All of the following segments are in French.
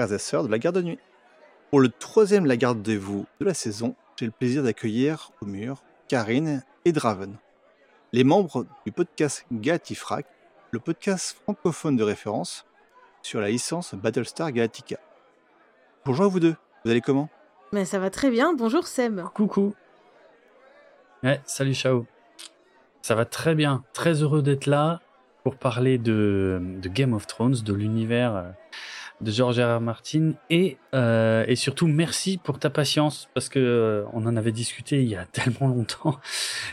Frères et sœurs de la garde de nuit. Pour le troisième La garde de vous de la saison, j'ai le plaisir d'accueillir au mur Karine et Draven, les membres du podcast Galactifrac, le podcast francophone de référence sur la licence Battlestar Galactica. Bonjour à vous deux, vous allez comment? Mais ça va très bien, bonjour Seb. Coucou. Ouais, salut Chao. Ça va très bien, très heureux d'être là pour parler de, de Game of Thrones, de l'univers euh, de George R. Martin et, euh, et surtout merci pour ta patience parce que euh, on en avait discuté il y a tellement longtemps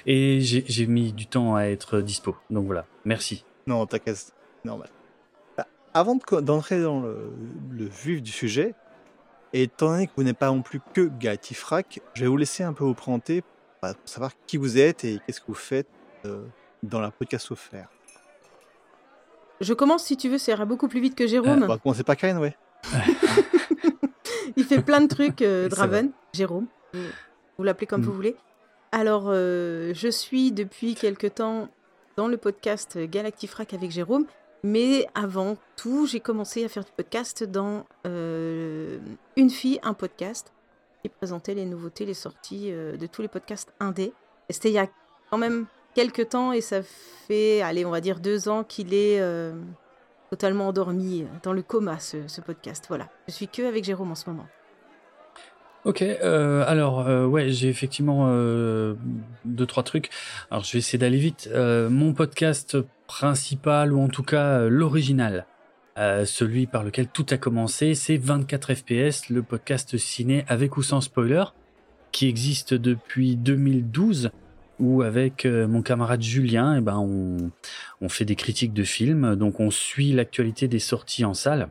et j'ai mis du temps à être dispo. Donc voilà, merci. Non, t'inquiète, normal. Bah, Avant d'entrer dans le, vif du sujet, et étant donné que vous n'êtes pas non plus que Galactifrac, je vais vous laisser un peu vous présenter bah, pour savoir qui vous êtes et qu'est-ce que vous faites euh, dans la podcast offert. Je commence si tu veux, ça ira beaucoup plus vite que Euh, Jérôme. on va commencer par Karine, ouais. Il fait plein de trucs, euh, Draven, Jérôme. Vous, vous l'appelez comme Mm. vous voulez. Alors, euh, je suis depuis quelque temps dans le podcast Galactifrac avec Jérôme. Mais avant tout, j'ai commencé à faire du podcast dans euh, Une fille, un podcast qui présentait les nouveautés, les sorties euh, de tous les podcasts indés. C'était il y a quand même quelques temps et ça fait, allez, on va dire deux ans qu'il est euh, totalement endormi dans le coma, ce, podcast. Voilà. Je suis que avec Jérôme en ce moment. Ok, euh, alors euh, ouais, j'ai effectivement euh, deux trois trucs. Alors je vais essayer d'aller vite. Mon podcast principal ou en tout cas l'original, celui par lequel tout a commencé, c'est 24 FPS, le podcast ciné avec ou sans spoiler, qui existe depuis 2012. Où avec euh, mon camarade Julien, eh ben on, fait des critiques de films, donc on suit l'actualité des sorties en salle.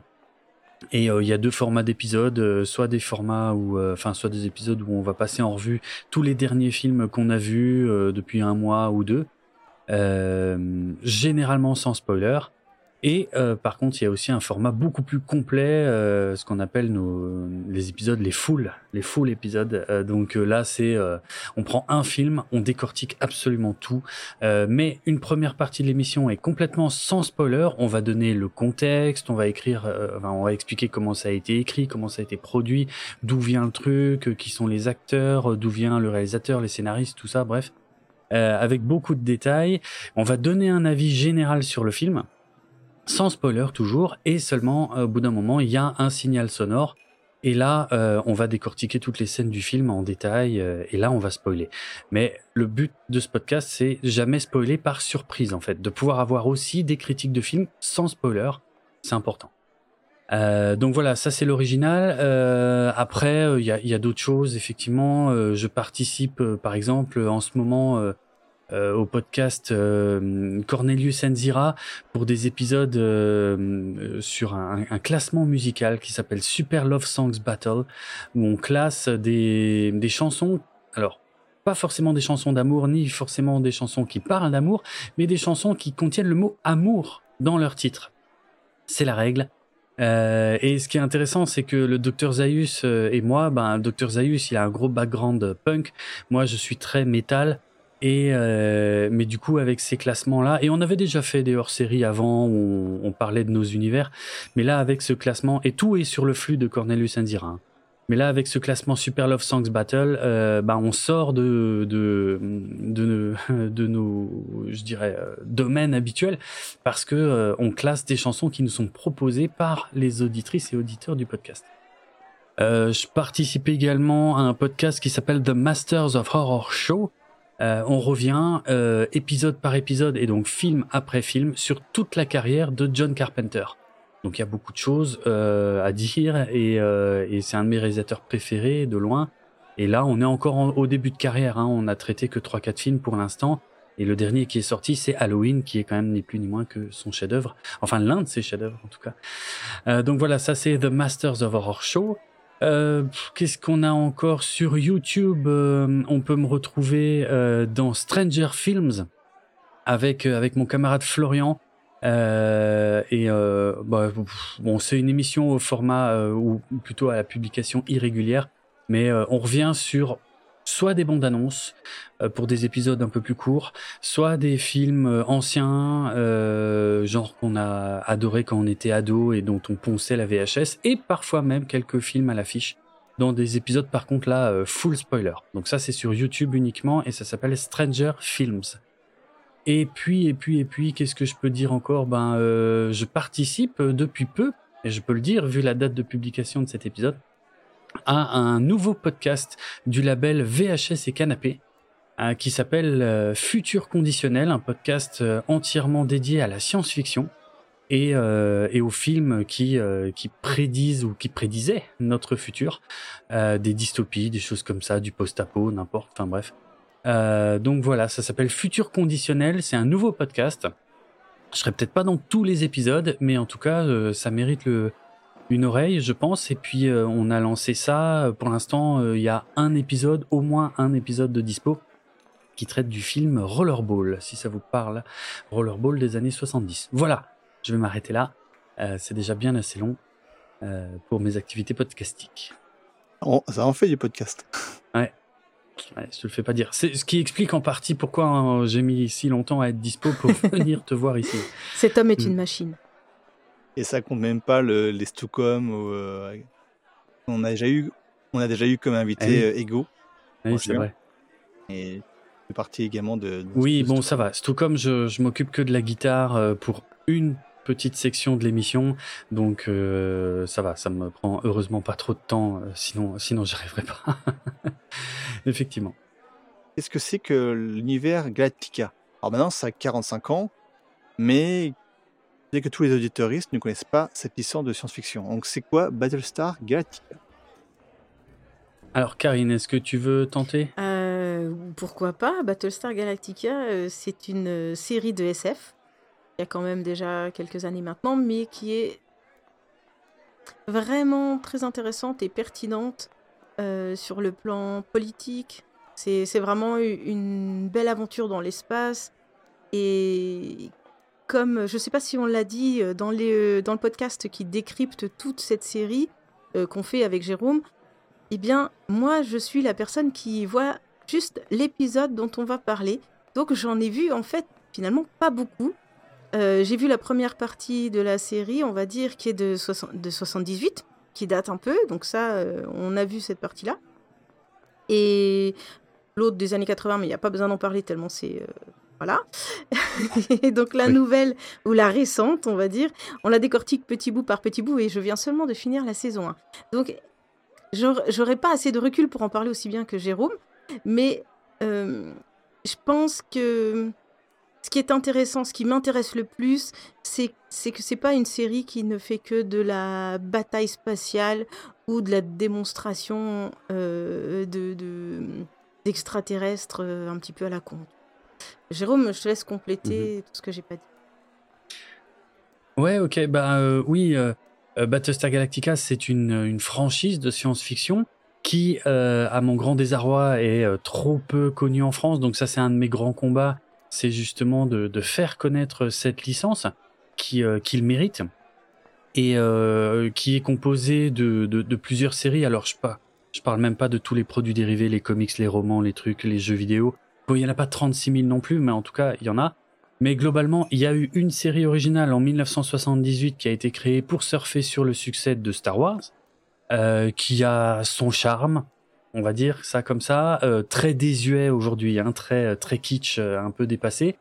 Et euh, il y a deux formats d'épisodes, euh, soit des formats où, enfin, soit des épisodes où on va passer en revue tous les derniers films qu'on a vus depuis un mois ou deux, généralement sans spoiler. Et euh, par contre, il y a aussi un format beaucoup plus complet, euh, ce qu'on appelle nos les épisodes, les full, les full épisodes. Euh, donc euh, là, c'est euh, on prend un film, on décortique absolument tout, euh, mais une première partie de l'émission est complètement sans spoiler. On va donner le contexte, on va écrire, enfin, on va expliquer comment ça a été écrit, comment ça a été produit, d'où vient le truc, qui sont les acteurs, d'où vient le réalisateur, les scénaristes, tout ça. Bref, avec beaucoup de détails. On va donner un avis général sur le film, sans spoiler toujours, et seulement euh, au bout d'un moment, il y a un signal sonore. Et là, euh, on va décortiquer toutes les scènes du film en détail, euh, et là, on va spoiler. Mais le but de ce podcast, c'est jamais spoiler par surprise, en fait, de pouvoir avoir aussi des critiques de films sans spoiler, c'est important. Donc voilà, ça c'est l'original. Après, il y a, d'autres choses. Effectivement, je participe, par exemple, en ce moment euh, au podcast euh, Cornelius Enzira pour des épisodes euh, sur un, un classement musical qui s'appelle Super Love Songs Battle, où on classe des, des chansons. Alors pas forcément des chansons d'amour, ni forcément des chansons qui parlent d'amour, mais des chansons qui contiennent le mot amour dans leur titre. C'est la règle. Euh, et ce qui est intéressant, c'est que le docteur Zaius euh, et moi, ben, docteur Zaius, il a un gros background punk. Moi, je suis très métal. Et euh, mais du coup, avec ces classements-là, et on avait déjà fait des hors-séries avant où on, parlait de nos univers, mais là, avec ce classement, et tout est sur le flux de Cornelius Indira. hein. Mais là, avec ce classement Super Love Songs Battle, euh, ben, on sort de, de, de, de nos, je dirais, euh, domaines habituels parce que euh, on classe des chansons qui nous sont proposées par les auditrices et auditeurs du podcast. Euh, je participe également à un podcast qui s'appelle The Masters of Horror Show. Euh, on revient euh, épisode par épisode et donc film après film sur toute la carrière de John Carpenter. Donc il y a beaucoup de choses euh, à dire et, euh, et c'est un de mes réalisateurs préférés de loin. Et là, on est encore en- au début de carrière. Hein. On a traité que 3-4 films pour l'instant. Et le dernier qui est sorti, c'est Halloween, qui est quand même ni plus ni moins que son chef-d'œuvre. Enfin, l'un de ses chefs-d'œuvre, en tout cas. Euh, donc voilà, ça c'est The Masters of Horror Show. Euh, Qu'est-ce qu'on a encore sur YouTube Euh, On peut me retrouver euh, dans Stranger Films avec avec mon camarade Florian. Et bah, bon, c'est une émission au format ou plutôt à la publication irrégulière, mais on revient sur soit des bandes annonces pour des épisodes un peu plus courts, soit des films anciens, genre qu'on a adoré quand on était ado et dont on ponçait la VHS, et parfois même quelques films à l'affiche dans des épisodes par contre là euh, full spoiler. Donc ça c'est sur YouTube uniquement et ça s'appelle Stranger Films. Et puis et puis et puis qu'est-ce que je peux dire encore? Ben euh, je participe depuis peu et je peux le dire vu la date de publication de cet épisode à un nouveau podcast du label VHS et Canapé euh, qui s'appelle Futur Conditionnel, un podcast entièrement dédié à la science-fiction et, euh, et aux films qui, euh, qui prédisent ou qui prédisaient notre futur, euh, des dystopies, des choses comme ça, du post-apo, n'importe, enfin bref. Euh, donc voilà, ça s'appelle Futur Conditionnel, c'est un nouveau podcast. Je serai peut-être pas dans tous les épisodes, mais en tout cas, euh, ça mérite le, une oreille, je pense. Et puis, euh, on a lancé ça. Pour l'instant, il y a un épisode, au moins un épisode de dispo, qui traite du film Rollerball, si ça vous parle. Rollerball des années 70. Voilà, je vais m'arrêter là. Euh, c'est déjà bien assez long euh, pour mes activités podcastiques. ça en fait du podcast. Ouais. ouais je te le fais pas dire. C'est ce qui explique en partie pourquoi hein, j'ai mis si longtemps à être dispo pour venir te voir ici. Cet homme est une machine. Et ça compte même pas le- les Stucom. Ou, euh, on, a déjà eu, on a déjà eu comme invité oui. euh, Ego. Oui, Bon, c'est vrai. Et fait partie également de. de- Oui, de bon, Stucom. ça va. Stockholm, je, je m'occupe que de la guitare euh, pour une petite section de l'émission, donc euh, ça va. Ça me prend heureusement pas trop de temps, sinon, sinon j'y arriverais pas. Effectivement. Qu'est-ce que c'est que l'univers Galactica Alors maintenant, ça a 45 ans, mais c'est que tous les auditeuristes ne connaissent pas cette licence de science-fiction. Donc c'est quoi Battlestar Galactica? Alors, Karine, est-ce que tu veux tenter? Euh, pourquoi pas? Battlestar Galactica, euh, c'est une euh, série de SF. Il y a quand même déjà quelques années maintenant, mais qui est vraiment très intéressante et pertinente euh, sur le plan politique. C'est vraiment une belle aventure dans l'espace. Et comme, je ne sais pas si on l'a dit euh, euh, dans le podcast qui décrypte toute cette série euh, qu'on fait avec Jérôme, eh bien, moi, je suis la personne qui voit juste l'épisode dont on va parler. Donc, j'en ai vu, en fait, finalement, pas beaucoup. Euh, J'ai vu la première partie de la série, on va dire, qui est de, 60 de 78, qui date un peu. Donc, ça, euh, on a vu cette partie-là. Et l'autre des années 80, mais il n'y a pas besoin d'en parler tellement c'est. Voilà. et donc, la Oui. nouvelle, ou la récente, on va dire, on la décortique petit bout par petit bout, et je viens seulement de finir la saison 1. Donc, J'aur- J'aurais pas assez de recul pour en parler aussi bien que Jérôme, mais euh, je pense que ce qui est intéressant, ce qui m'intéresse le plus, c'est que c'est pas une série qui ne fait que de la bataille spatiale ou de la démonstration euh, de de- d'extraterrestres euh, un petit peu à la con. Jérôme, je te laisse compléter tout ce que j'ai pas dit. Ouais, ok, bah euh, oui, euh, euh, Battlestar Galactica, c'est une, une franchise de science-fiction qui, euh, à mon grand désarroi, est trop peu connue en France. Donc ça, c'est un de mes grands combats, c'est justement de, de faire connaître cette licence qui, euh, qu'il mérite et qui est composée de, de, de plusieurs séries. Alors je pas, je parle même pas de tous les produits dérivés, les comics, les romans, les trucs, les jeux vidéo. Bon, il y en a pas 36 000 non plus, mais en tout cas, il y en a. Mais globalement, il y a eu une série originale en 1978 qui a été créée pour surfer sur le succès de Star Wars, euh, qui a son charme, on va dire ça comme ça, euh, très désuet aujourd'hui, hein, très très kitsch, euh, un peu dépassé.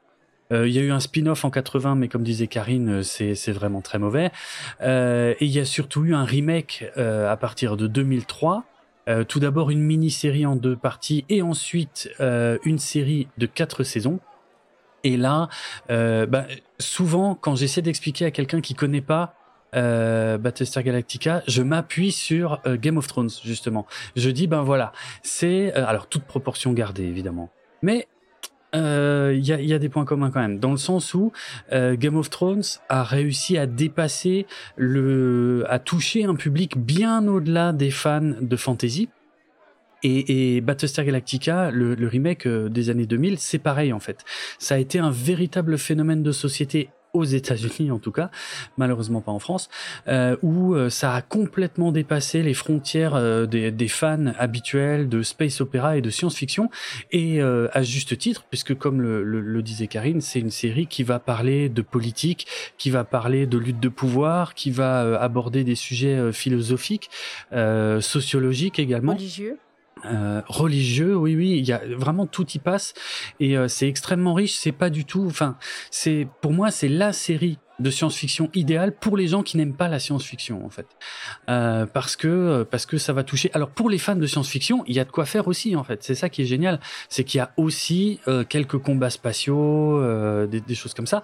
Euh, Il y a eu un spin-off en 80, mais comme disait Karine, euh, c'est vraiment très mauvais. Euh, et il y a surtout eu un remake euh, à partir de 2003. Euh, tout d'abord une mini-série en deux parties et ensuite euh, une série de quatre saisons. Et là, euh, bah, souvent, quand j'essaie d'expliquer à quelqu'un qui connaît pas Battlestar Galactica, je m'appuie sur Game of Thrones justement. Je dis ben voilà, c'est alors toute proportion gardée évidemment, mais euh, il y, a, y a des points communs quand même, dans le sens où euh, Game of Thrones a réussi à dépasser le, à toucher un public bien au-delà des fans de fantasy. Et, et Battlestar Galactica, le, le remake euh, des années 2000, c'est pareil en fait. Ça a été un véritable phénomène de société aux États-Unis en tout cas, malheureusement pas en France, euh, où euh, ça a complètement dépassé les frontières euh, des, des, fans habituels de space opéra et de science-fiction, et à juste titre, puisque comme le, le, le disait Karine, c'est une série qui va parler de politique, qui va parler de lutte de pouvoir, qui va aborder des sujets philosophiques, sociologiques également. Religieux. Euh, religieux, oui, oui, il y a vraiment tout y passe et euh, c'est extrêmement riche. C'est pas du tout, enfin, c'est pour moi c'est la série de science-fiction idéale pour les gens qui n'aiment pas la science-fiction en fait, euh, parce que parce que ça va toucher. Alors pour les fans de science-fiction, il y a de quoi faire aussi en fait. C'est ça qui est génial, c'est qu'il y a aussi quelques combats spatiaux, des, des, choses comme ça,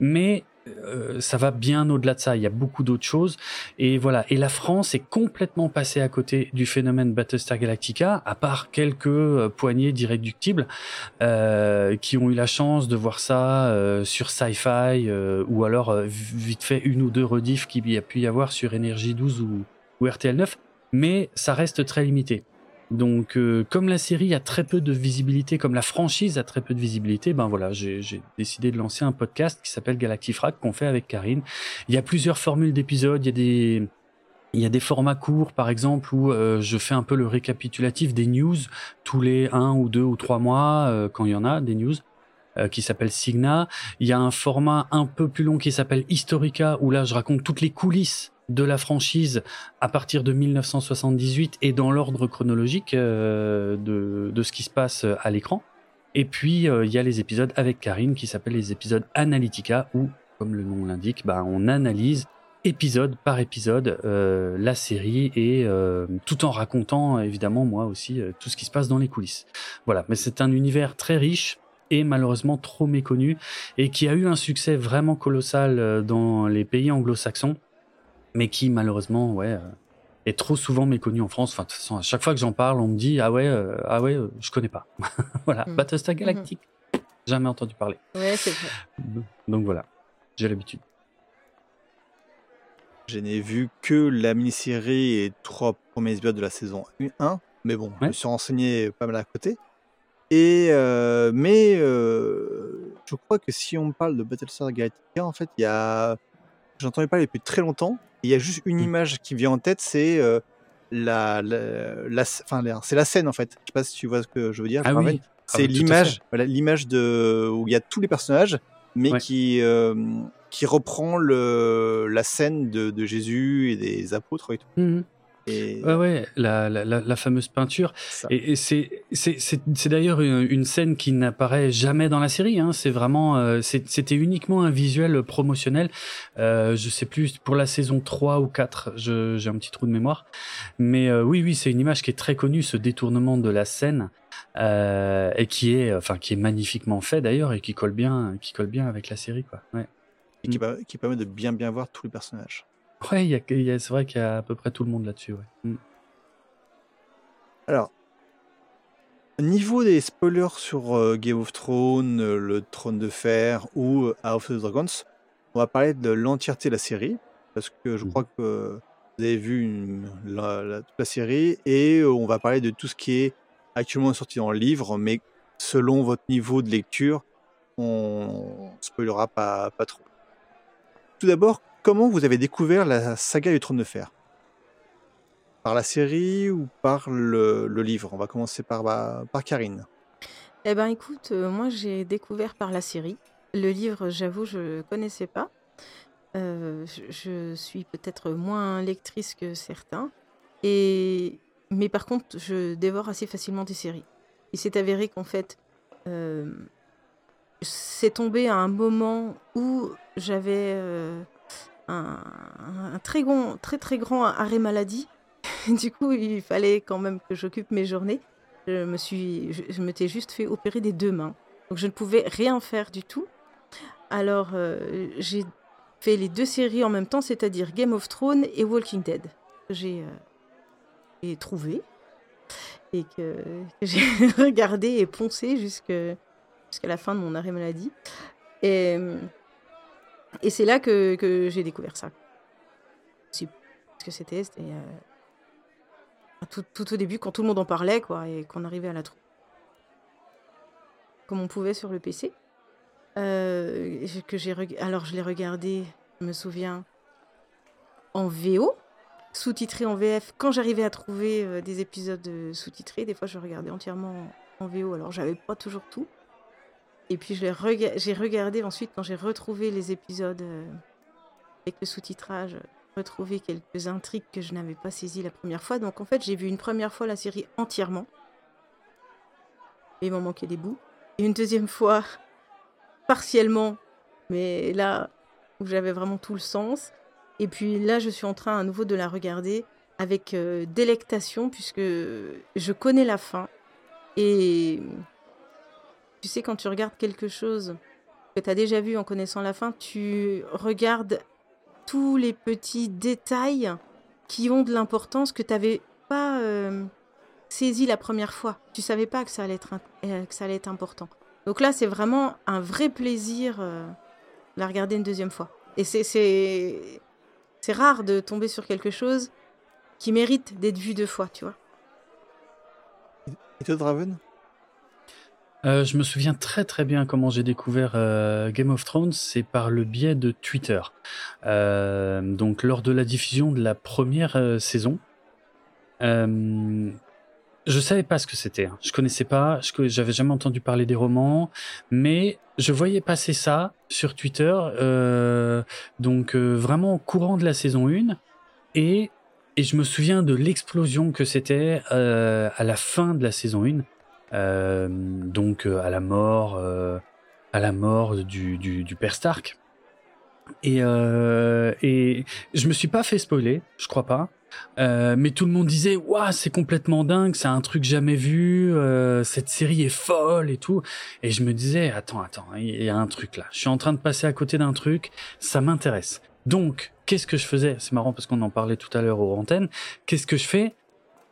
mais euh, ça va bien au-delà de ça. Il y a beaucoup d'autres choses. Et voilà. Et la France est complètement passée à côté du phénomène Battlestar Galactica, à part quelques euh, poignées d'irréductibles euh, qui ont eu la chance de voir ça sur Sci-Fi ou alors vite fait une ou deux rediffs qu'il y a pu y avoir sur Énergie 12 ou, ou RTL 9. Mais ça reste très limité. Donc, euh, comme la série a très peu de visibilité, comme la franchise a très peu de visibilité, ben voilà, j'ai décidé de lancer un podcast qui s'appelle Galactifrac qu'on fait avec Karine. Il y a plusieurs formules d'épisodes, il y a des il y a des formats courts, par exemple, où euh, je fais un peu le récapitulatif des news tous les un ou deux ou trois mois, euh, quand il y en a des news qui s'appelle Signa. Il y a un format un peu plus long qui s'appelle Historica, où là je raconte toutes les coulisses de la franchise à partir de 1978 et dans l'ordre chronologique euh, de, de, ce qui se passe à l'écran. Et puis euh, il y a les épisodes avec Karine qui s'appellent les épisodes Analytica où, comme le nom l'indique, bah, on analyse épisode par épisode euh, la série et tout en racontant évidemment moi aussi tout ce qui se passe dans les coulisses. Voilà, mais c'est un univers très riche et malheureusement trop méconnu et qui a eu un succès vraiment colossal dans les pays anglo-saxons mais qui malheureusement, ouais, euh, est trop souvent méconnu en France. Enfin, de toute façon, à chaque fois que j'en parle, on me dit ah ouais, euh, ah ouais, euh, je connais pas. voilà, mm. Battlestar mm-hmm. Galactique, jamais entendu parler. Ouais, c'est vrai. Donc voilà, j'ai l'habitude. Je n'ai vu que la mini-série et trois premiers épisodes de la saison 1, mais bon, je me suis renseigné pas mal à côté. Et mais je crois que si on parle de Battlestar Galactica, en fait, il y a, j'en entendais parler depuis très longtemps il y a juste une mmh. image qui vient en tête, c'est euh, la, la, enfin, c'est la scène en fait. Je sais pas si tu vois ce que je veux dire. Ah oui. C'est ah bah, l'image, voilà, l'image de où il y a tous les personnages, mais qui euh, qui reprend le la scène de, de, Jésus et des apôtres et tout. Mmh Ouais, ouais, la, la, la, fameuse peinture. Et, et c'est, c'est, d'ailleurs une, scène qui n'apparaît jamais dans la série. Hein. C'est vraiment, euh, c'était uniquement un visuel promotionnel. Euh, je sais plus pour la saison 3 ou 4, j'ai un petit trou de mémoire. Mais euh, oui, oui, c'est une image qui est très connue, ce détournement de la scène. Euh, et qui est, enfin, qui est magnifiquement fait d'ailleurs et qui colle bien, qui colle bien avec la série, quoi. Ouais. Et qui, mm. qui permet de bien bien voir tous les personnages. Ouais, c'est vrai qu'il y a à peu près tout le monde là-dessus. Ouais. Mm. Alors, niveau des spoilers sur euh, Game of Thrones, euh, le Trône de Fer ou euh, House of the Dragons, on va parler de l'entièreté de la série, parce que je mm. crois que vous avez vu la, toute la série, et on va parler de tout ce qui est actuellement sorti dans le livre, mais selon votre niveau de lecture, on spoilera pas, pas trop. Tout d'abord, comment vous avez découvert la saga du Trône de Fer? Par la série ou par le, livre? On va commencer par, bah, par Karine. Eh ben écoute, euh, moi j'ai découvert par la série. Le livre, j'avoue, je connaissais pas. Euh, je, suis peut-être moins lectrice que certains. Et... Mais par contre, je dévore assez facilement des séries. Il s'est avéré qu'en fait, euh, c'est tombé à un moment où j'avais un, très, grand, très très grand arrêt maladie. du coup, il fallait quand même que j'occupe mes journées. Je me suis, je, m'étais juste fait opérer des deux mains, donc je ne pouvais rien faire du tout. Alors euh, j'ai fait les deux séries en même temps, c'est-à-dire Game of Thrones et Walking Dead. J'ai euh, trouvé et que, que j'ai regardé et poncé jusqu'à la fin de mon arrêt maladie. Et et c'est là que, j'ai découvert ça. Ce que c'était, euh, tout, au début, quand tout le monde en parlait, quoi, et qu'on arrivait à la trouver. Comme on pouvait sur le PC. euh, que alors je l'ai regardé, je me souviens, en VO, sous-titré en VF. Quand j'arrivais à trouver euh, des épisodes sous-titrés, des fois je regardais entièrement en VO. Alors j'avais pas toujours tout. Et puis j'ai regardé ensuite quand j'ai retrouvé les épisodes avec le sous-titrage, retrouvé quelques intrigues que je n'avais pas saisies la première fois. Donc en fait j'ai vu une première fois la série entièrement. Et il m'en manquait des bouts. Et une deuxième fois, partiellement, mais là où j'avais vraiment tout le sens. Et puis là, je suis en train à nouveau de la regarder avec euh, délectation, puisque je connais la fin. Et tu sais, quand tu regardes quelque chose que tu as déjà vu en connaissant la fin, tu regardes tous les petits détails qui ont de l'importance que tu n'avais pas euh, saisi la première fois. Tu savais pas que ça allait être, euh, que ça allait être important. Donc là, c'est vraiment un vrai plaisir euh, de la regarder une deuxième fois. Et c'est, c'est, rare de tomber sur quelque chose qui mérite d'être vu deux fois, tu vois. Et toi, Draven? Euh, je me souviens très très bien comment j'ai découvert euh, Game of Thrones, c'est par le biais de Twitter. Euh, donc lors de la diffusion de la première saison, je savais pas ce que c'était. Hein. Je connaissais pas, je j'avais jamais entendu parler des romans, mais je voyais passer ça sur Twitter, donc vraiment courant de la saison 1, et et je me souviens de l'explosion que c'était à la fin de la saison 1 euh, donc euh, à la mort, euh, à la mort du, du, du père Stark. Et, euh, et je me suis pas fait spoiler, je crois pas. Euh, mais tout le monde disait waouh c'est complètement dingue, c'est un truc jamais vu, euh, cette série est folle et tout. Et je me disais attends attends, il y a un truc là. Je suis en train de passer à côté d'un truc, ça m'intéresse. Donc qu'est-ce que je faisais? C'est marrant parce qu'on en parlait tout à l'heure aux antennes. Qu'est-ce que je fais?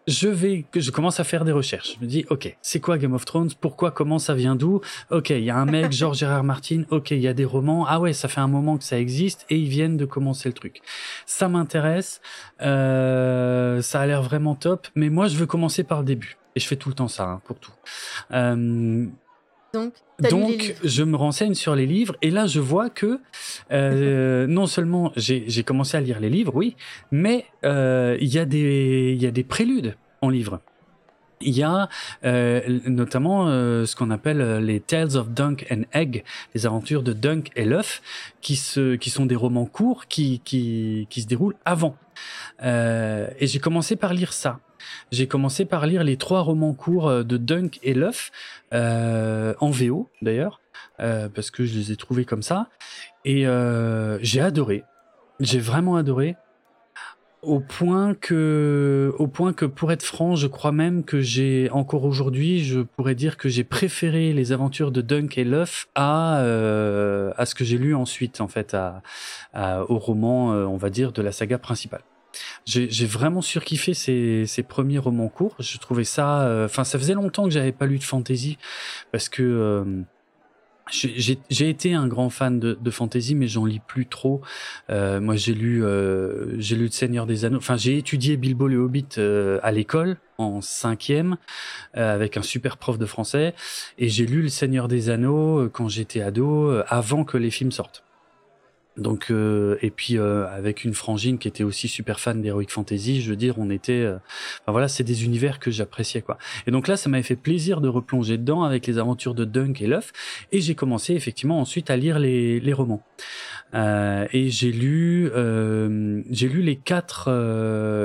Je vais, je commence à faire des recherches. Je me dis, ok, c'est quoi Game of Thrones? Pourquoi? Comment ça vient d'où? Ok, il y a un mec, George R. Martin. Ok, il y a des romans. Ah ouais, ça fait un moment que ça existe et ils viennent de commencer le truc. Ça m'intéresse. Euh, ça a l'air vraiment top. Mais moi, je veux commencer par le début. Et je fais tout le temps ça hein, pour tout. Euh, donc, donc je me renseigne sur les livres et là je vois que euh, non seulement j'ai commencé à lire les livres, oui, mais euh, il y a des il y a des préludes en livre. Il y a euh, notamment euh, ce qu'on appelle les Tales of Dunk and Egg, les aventures de Dunk et l'œuf, qui se, qui sont des romans courts qui qui, qui se déroulent avant. Euh, et j'ai commencé par lire ça. J'ai commencé par lire les trois romans courts euh, de Dunk et l'œuf, euh, en VO d'ailleurs, euh, parce que je les ai trouvés comme ça. Et j'ai adoré. J'ai vraiment adoré. Au point que, au point que, pour être franc, je crois même que j'ai encore aujourd'hui, je pourrais dire que j'ai préféré les aventures de Dunk et l'œuf à à ce que j'ai lu ensuite, en fait, à, au roman, on va dire, de la saga principale. J'ai vraiment surkiffé ces, ces premiers romans courts. Je trouvais ça. Euh, enfin, ça faisait longtemps que j'avais pas lu de fantasy parce que. Euh, j'ai été un grand fan de, de fantasy, mais j'en lis plus trop. Euh, moi, j'ai lu, euh, j'ai lu Le Seigneur des Anneaux. Enfin, j'ai étudié Bilbo le Hobbit euh, à l'école en cinquième avec un super prof de français, et j'ai lu Le Seigneur des Anneaux quand j'étais ado, avant que les films sortent. Donc euh, et puis euh, avec une frangine qui était aussi super fan d'Heroic Fantasy, je veux dire, on était, euh, voilà, c'est des univers que j'appréciais quoi. Et donc là, ça m'avait fait plaisir de replonger dedans avec les aventures de Dunk et l'œuf, et j'ai commencé effectivement ensuite à lire les, les romans. et j'ai lu, j'ai lu les quatre,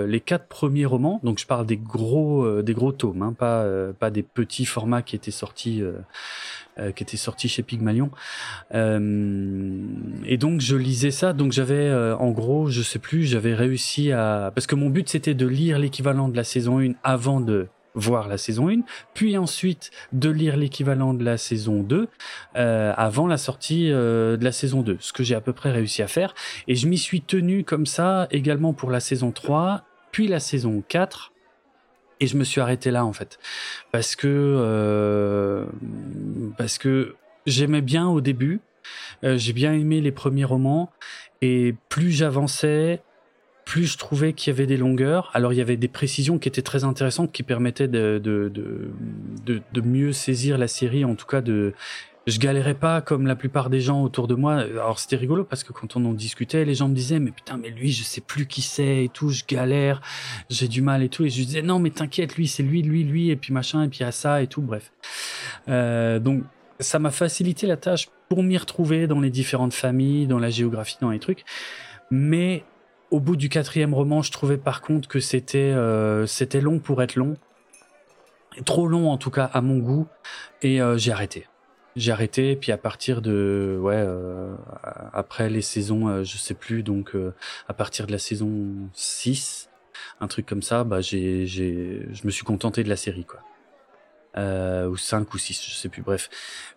les quatre premiers romans. Donc je parle des gros, des gros tomes, hein, pas, pas des petits formats qui étaient sortis euh, qui était sorti chez Pygmalion. Euh, et donc je lisais ça, donc j'avais euh, en gros, je sais plus, j'avais réussi à parce que mon but c'était de lire l'équivalent de la saison 1 avant de voir la saison 1, puis ensuite de lire l'équivalent de la saison 2 euh, avant la sortie euh, de la saison 2, ce que j'ai à peu près réussi à faire. Et je m'y suis tenu comme ça également pour la saison 3, puis la saison 4, et je me suis arrêté là en fait. Parce que euh, parce que j'aimais bien au début. Euh, j'ai bien aimé les premiers romans. Et plus j'avançais plus je trouvais qu'il y avait des longueurs. Alors il y avait des précisions qui étaient très intéressantes, qui permettaient de, de, de, mieux saisir la série, en tout cas de je galérais pas comme la plupart des gens autour de moi. Alors c'était rigolo parce que quand on en discutait, les gens me disaient mais putain mais lui je sais plus qui c'est et tout, je galère, j'ai du mal et tout et je disais non mais t'inquiète lui c'est lui lui lui et puis machin et puis à ça et tout bref. Euh, donc ça m'a facilité la tâche pour m'y retrouver dans les différentes familles, dans la géographie, dans les trucs. Mais au bout du quatrième roman, je trouvais par contre que c'était euh, c'était long pour être long, trop long en tout cas à mon goût et euh, j'ai arrêté j'ai arrêté puis à partir de ouais euh, après les saisons euh, je sais plus donc euh, à partir de la saison 6 un truc comme ça bah j'ai j'ai je me suis contenté de la série quoi. Euh, ou 5 ou 6 je sais plus bref.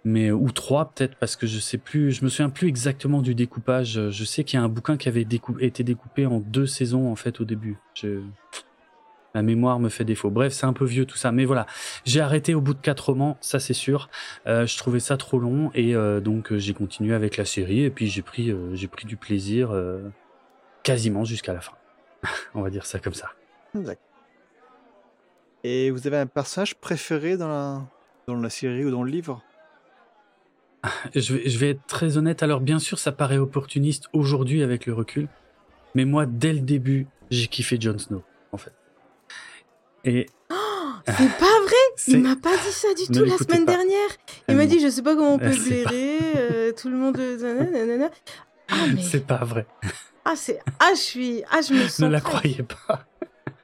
Mais ou 3 peut-être parce que je sais plus je me souviens plus exactement du découpage. Je sais qu'il y a un bouquin qui avait été découpé en deux saisons en fait au début. Je la mémoire me fait défaut. Bref, c'est un peu vieux tout ça, mais voilà. J'ai arrêté au bout de quatre romans, ça c'est sûr. Euh, je trouvais ça trop long et euh, donc euh, j'ai continué avec la série et puis j'ai pris euh, j'ai pris du plaisir quasiment jusqu'à la fin. On va dire ça comme ça. Et vous avez un personnage préféré dans la, dans la série ou dans le livre? Je vais, je vais être très honnête. Alors bien sûr, ça paraît opportuniste aujourd'hui avec le recul, mais moi dès le début, j'ai kiffé Jon Snow en fait. Et C'est pas vrai Il m'a pas dit ça du Ne tout la semaine pas. dernière. Il Elle m'a dit je sais pas comment on peut Euh, c'est pas- blairer, euh, tout le monde... euh, nanana. Ah mais... c'est pas vrai. Ah c'est... Ah je suis... Ah je me sens... Ne la prête. croyez pas.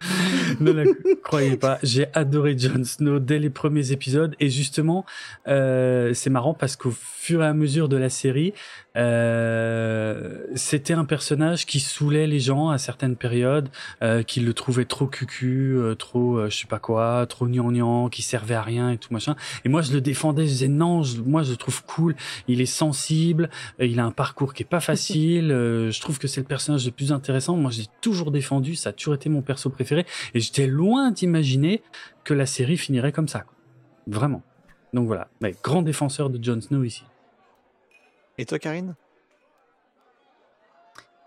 ne la croyez pas. J'ai adoré Jon Snow dès les premiers épisodes et justement, euh, c'est marrant parce qu'au fur et à mesure de la série, euh, c'était un personnage qui saoulait les gens à certaines périodes, euh, qui le trouvaient trop cucu, euh, trop euh, je sais pas quoi, trop gnangnan, qui servait à rien et tout machin. Et moi je le défendais, je disais non, je- moi je le trouve cool, il est sensible, euh, il a un parcours qui est pas facile, euh, je trouve que c'est le personnage le plus intéressant. Moi j'ai toujours défendu, ça a toujours été mon perso préféré et j'étais loin d'imaginer que la série finirait comme ça. quoi. Vraiment. Donc voilà, Ouais, grand défenseur de Jon Snow ici. Et toi, Karine?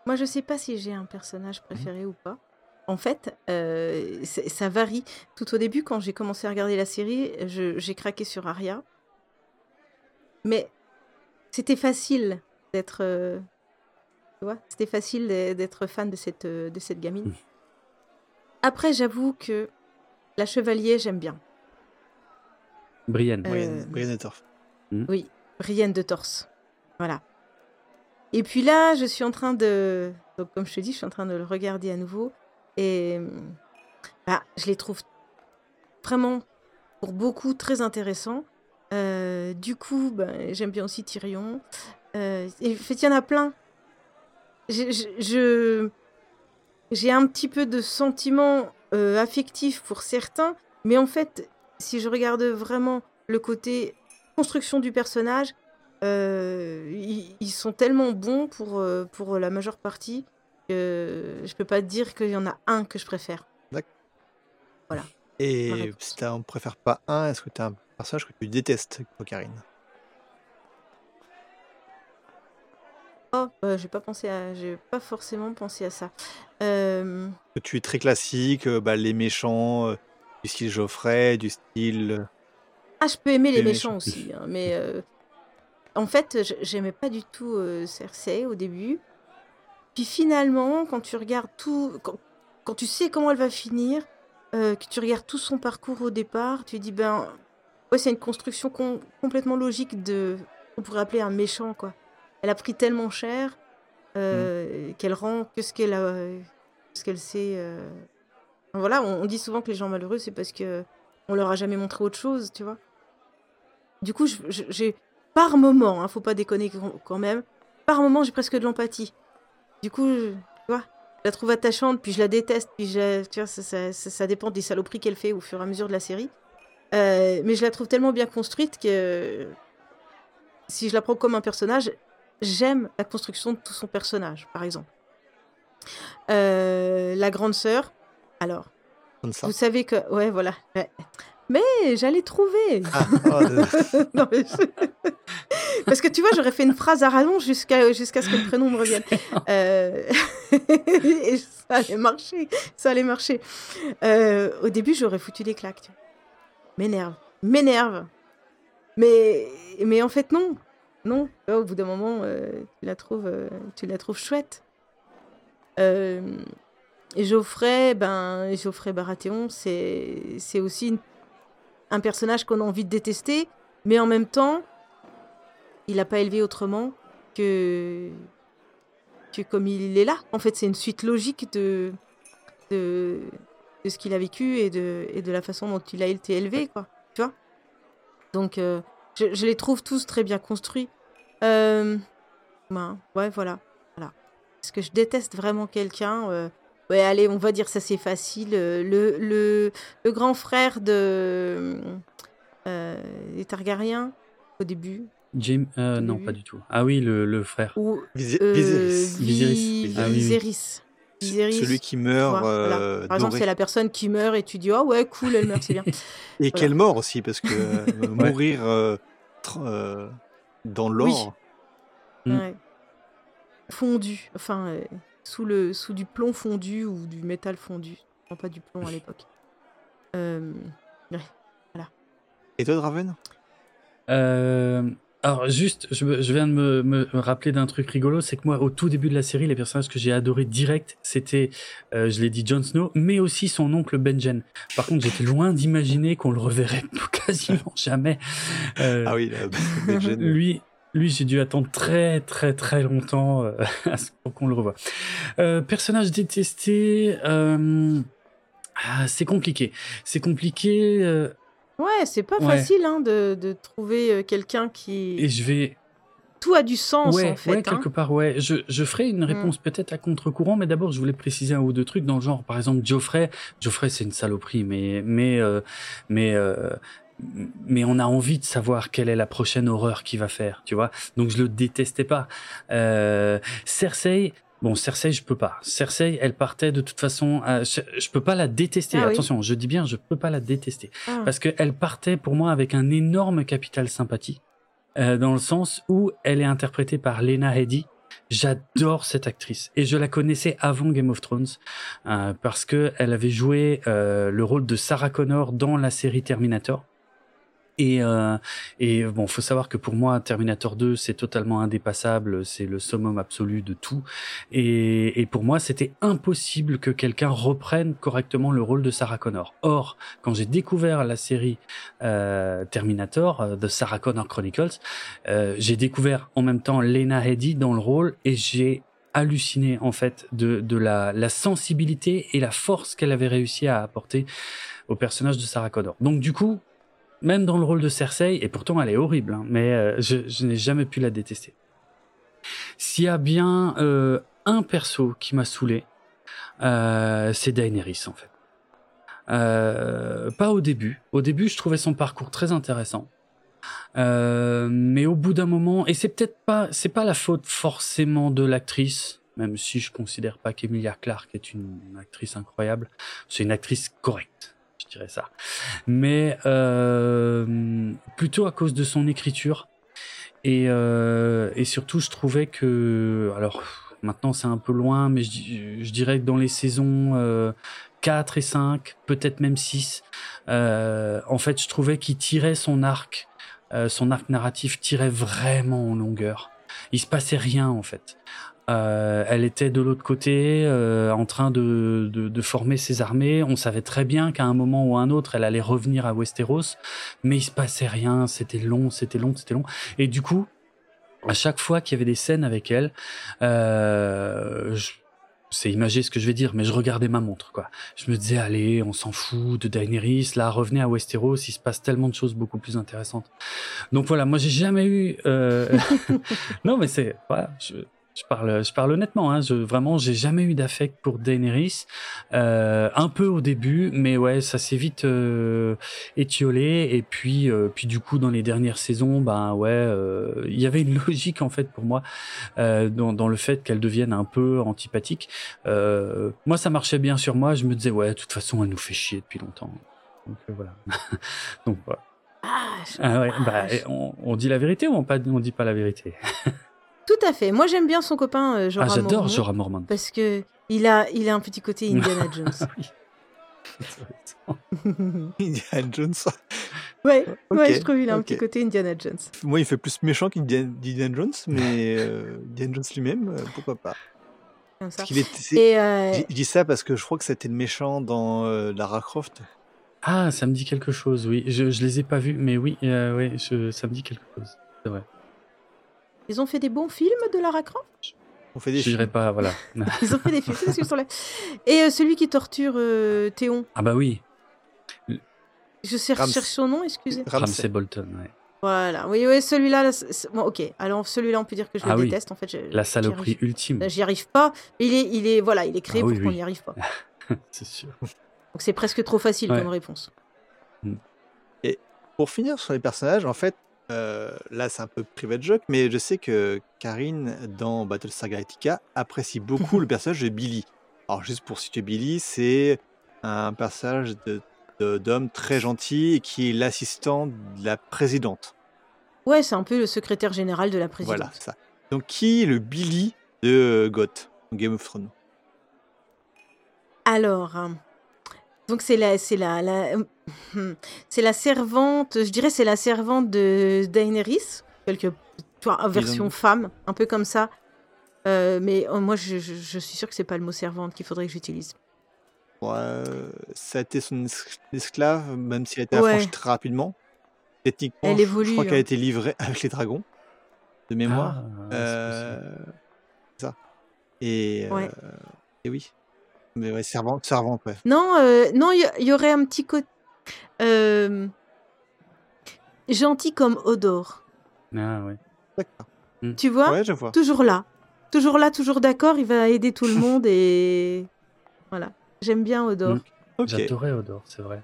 Moi, je sais pas si j'ai un personnage préféré ou pas. En fait, euh, ça varie. Tout au début, quand j'ai commencé à regarder la série, j'ai craqué sur Arya. Mais c'était facile d'être. euh, tu vois, c'était facile d'e- d'être fan de cette, de cette gamine. Après, j'avoue que la chevalier, j'aime bien. Brienne. Euh, Brienne, Brienne et Torf. Oui, Brienne de Torse. Voilà. Et puis là, je suis en train de. Donc, comme je te dis, je suis en train de le regarder à nouveau. Et. bah, je les trouve vraiment, pour beaucoup, très intéressants. Euh, du coup, ben, j'aime bien aussi Tyrion. Euh, en fait, il y en a plein. J'ai un petit peu de sentiments euh, affectifs pour certains, mais en fait, si je regarde vraiment le côté construction du personnage, euh, ils, ils sont tellement bons pour, euh, pour la majeure partie que je peux pas dire qu'il y en a un que je préfère. Ma Et réponse. si tu n'en préfères pas un, est-ce que tu as un personnage que tu détestes, Karine Oh, euh, j'ai pas pensé à, j'ai pas forcément pensé à ça. Euh, tu es très classique, euh, bah, les méchants, du style Geoffrey, du style. Ah, je peux aimer les Les méchants méchants. aussi, hein, mais en fait, j'aimais pas du tout euh, Cersei au début. Puis finalement, quand tu regardes tout, quand, quand tu sais comment elle va finir, euh, que tu regardes tout son parcours au départ, tu dis ben, ouais, c'est une construction com- complètement logique de, on pourrait appeler un méchant quoi. Elle a pris tellement cher euh, qu'elle rend que ce qu'elle a, ce qu'elle sait. euh. Voilà, on, on dit souvent que les gens malheureux, c'est parce que on leur a jamais montré autre chose, tu vois. Du coup, j'ai par moment, hein, faut pas déconner quand- même, par moment, j'ai presque de l'empathie. Du coup, je, tu vois, je la trouve attachante, puis je la déteste, puis je tu vois, ça, ça- ça- ça dépend des saloperies qu'elle fait au fur et à mesure de la série. Euh, mais je la trouve tellement bien construite que si je la prends comme un personnage, j'aime la construction de tout son personnage, par exemple. Euh, la grande sœur, alors, vous savez que. Ouais, voilà. Ouais. Mais j'allais trouver. Ah, oh, de- Non, mais je- Parce que tu vois, j'aurais fait une phrase à rallonge jusqu'à jusqu'à ce que le prénom me revienne. Euh, Et ça allait marcher. Ça allait marcher. Euh, Au début, j'aurais foutu des claques. M'énerve. M'énerve. Mais, mais en fait, non. Non. Au bout d'un moment, euh, tu, la trouves, tu la trouves chouette. Euh, Geoffrey, ben, Geoffrey Baratheon, c'est, c'est aussi un personnage qu'on a envie de détester, mais en même temps, il n'a pas élevé autrement que, comme il est là. En fait, c'est une suite logique de, de, ce qu'il a vécu et de, la façon dont il a été élevé, quoi. Tu vois? Donc, euh, je, je, les trouve tous très bien construits. Euh, ben, ouais, voilà. voilà. Parce que je déteste vraiment quelqu'un. Euh, ouais, allez, on va dire ça, c'est facile. Le, le, le, grand frère de. des Targaryens, au début? Jim, euh, non, pas du tout. Ah oui, le, le frère. Ou, Viserys. Viserys. Ah oui, oui. Viserys. Viserys. Celui qui meurt. Voilà. euh, Par exemple, c'est la personne qui meurt et tu dis, oh ouais, cool, elle meurt, c'est bien. Et quelle mort aussi, parce que euh, mourir euh, euh, dans l'or. Mm. Ouais. Fondu, enfin, euh, sous, le, sous du plomb fondu ou du métal fondu. Non, pas du plomb à l'époque. Euh, Et toi, Draven? Euh, alors juste, je, je viens de me, me- me rappeler d'un truc rigolo, c'est que moi, au tout début de la série, les personnages que j'ai adorés direct, c'était, euh, je l'ai dit, Jon Snow, mais aussi son oncle Benjen. Par contre, j'étais loin d'imaginer qu'on le reverrait quasiment jamais. Euh, Ah oui, Benjen. Lui, lui j'ai dû attendre très très très longtemps euh, à ce- pour qu'on le revoie. Euh, personnage détesté, euh, ah, c'est compliqué. C'est compliqué. euh, Ouais, c'est pas Ouais. facile hein, de, de trouver quelqu'un et qui. je vais Tout a du sens ouais, en fait. ouais, hein. quelque part, ouais. Je, je ferai une réponse peut-être à contre-courant, mais d'abord, je voulais préciser un ou deux trucs dans le genre. Par exemple, Geoffrey. Geoffrey, c'est une saloperie, mais, mais, mais, mais on a envie de savoir quelle est la prochaine horreur qu'il va faire, tu vois. Donc, je le détestais pas. Euh, Cersei. Bon, Cersei, je peux pas. Cersei, elle partait de toute façon. euh, je, je peux pas la détester. Ah oui. Attention, je dis bien, je peux pas la détester Ah. parce qu'elle partait pour moi avec un énorme capital sympathie, euh, dans le sens où elle est interprétée par Lena Headey. J'adore cette actrice et je la connaissais avant Game of Thrones euh, parce que elle avait joué le rôle de Sarah Connor dans la série Terminator. Et, euh, et bon, faut savoir que pour moi, Terminator 2, c'est totalement indépassable, c'est le summum absolu de tout. Et, et pour moi, c'était impossible que quelqu'un reprenne correctement le rôle de Sarah Connor. Or, quand j'ai découvert la série euh, Terminator, euh, The Sarah Connor Chronicles, euh, j'ai découvert en même temps Lena Headey dans le rôle et j'ai halluciné en fait de, de la, la sensibilité et la force qu'elle avait réussi à apporter au personnage de Sarah Connor. Donc du coup, même dans le rôle de Cersei, et pourtant elle est horrible, hein, mais euh, je, n'ai jamais pu la détester. S'il y a bien euh, un perso qui m'a saoulé, euh, c'est Daenerys en fait. Pas au début. Au début, je trouvais son parcours très intéressant. Mais au bout d'un moment, et c'est peut-être pas, c'est pas la faute forcément de l'actrice, même si je considère pas qu'Emilia Clarke est une actrice incroyable. C'est une actrice correcte, je dirais ça. Mais euh, plutôt à cause de son écriture. Et, euh, et surtout, je trouvais que, alors maintenant c'est un peu loin, mais je, dirais que dans les saisons euh, 4 et 5, peut-être même 6, euh, en fait, je trouvais qu'il tirait son arc, son arc narratif tirait vraiment en longueur. Il se passait rien en fait. Euh, elle était de l'autre côté, euh, en train de, de, de, former ses armées. On savait très bien qu'à un moment ou un autre, elle allait revenir à Westeros, mais il se passait rien. C'était long, c'était long, c'était long. Et du coup, à chaque fois qu'il y avait des scènes avec elle, euh, je, c'est imagé ce que je vais dire, mais je regardais ma montre, quoi. Je me disais, allez, on s'en fout de Daenerys, là, revenez à Westeros, il se passe tellement de choses beaucoup plus intéressantes. Donc voilà, moi j'ai jamais eu. Euh... non, mais c'est. Voilà, je, je parle, je parle honnêtement. Hein, je, vraiment, j'ai jamais eu d'affect pour Daenerys. Euh, un peu au début, mais ouais, ça s'est vite euh, étiolé. Et puis, euh, puis du coup, dans les dernières saisons, ben ouais, euh, il y avait une logique en fait pour moi euh, dans, dans le fait qu'elle devienne un peu antipathique. Euh, moi, ça marchait bien sur moi. Je me disais ouais, de toute façon, elle nous fait chier depuis longtemps. Donc euh, voilà. Donc voilà. Ah, ah ouais, bah, on, on, dit la vérité ou on, pas, on dit pas la vérité? Tout à fait. Moi, j'aime bien son copain euh, Jorah Ah, j'adore Jorah Mormont. Parce que il a, il a un petit côté Indiana Jones. Indiana Jones. Ouais, ouais, je trouve qu'il a un petit côté Indiana Jones. Moi, il fait plus méchant qu'Indiana Jones, mais euh, Indiana Jones lui-même, euh, pourquoi pas Comme ça. Est- Et euh, Je dis ça parce que je crois que c'était le méchant dans euh, Lara Croft. Ah, ça me dit quelque chose, oui. Je, je les ai pas vus, mais oui, euh, ouais, je- ça me dit quelque chose. C'est vrai. Ils ont fait des bons films de Lara Croft On fait des Je dirais films. pas, voilà. Ils ont fait des films, c'est ce qu'ils sont là. Et euh, celui qui torture euh, Théon, ah bah oui, je cherche, Rams- cherche son nom, excusez. Ramsay. Ramsay Bolton, ouais. Voilà, oui, oui, celui-là, bon, ok. Alors celui-là, on peut dire que je le Ah oui. déteste. En fait, je- La saloperie arrive- ultime, J'y arrive pas. Il est, il est, voilà, il est créé Ah oui, pour qu'on oui. n'y arrive pas. c'est sûr. Donc c'est presque trop facile Ouais. comme réponse. Pour finir sur les personnages, en fait, euh, là c'est un peu private joke, mais je sais que Karine dans Battlestar Galactica apprécie beaucoup le personnage de Billy. Alors juste pour situer Billy, c'est un personnage de- de- d'homme très gentil qui est l'assistant de la présidente. Ouais, c'est un peu le secrétaire général de la présidence. Voilà, ça. Donc qui est le Billy de Goth, dans Game of Thrones? Alors, euh, donc c'est la, c'est la, la- hum, c'est la servante. Je dirais c'est la servante de Daenerys, quelque, tu vois, version ont- femme, un peu comme ça. Euh, mais euh, moi, je, je- je suis sûre que c'est pas le mot servante qu'il faudrait que j'utilise. Ouais, ça a été son es- esclave, même si elle a été Ouais. affranchie très rapidement. Techniquement, Elle je- je, évolue, crois qu'elle a hein. été livrée avec les dragons, de mémoire. Ah, c'est Euh, ça. Et, Ouais. euh, et oui. Mais ouais, servante, servante, ouais. Non, euh, non, il y, y aurait un petit côté euh, gentil comme Odor. Ah ouais. D'accord. Tu vois? Ouais, je vois. Toujours là, toujours là, toujours d'accord. Il va aider tout le monde et voilà. J'aime bien Odor. Mm. Ok. J'adorais Odor, c'est vrai.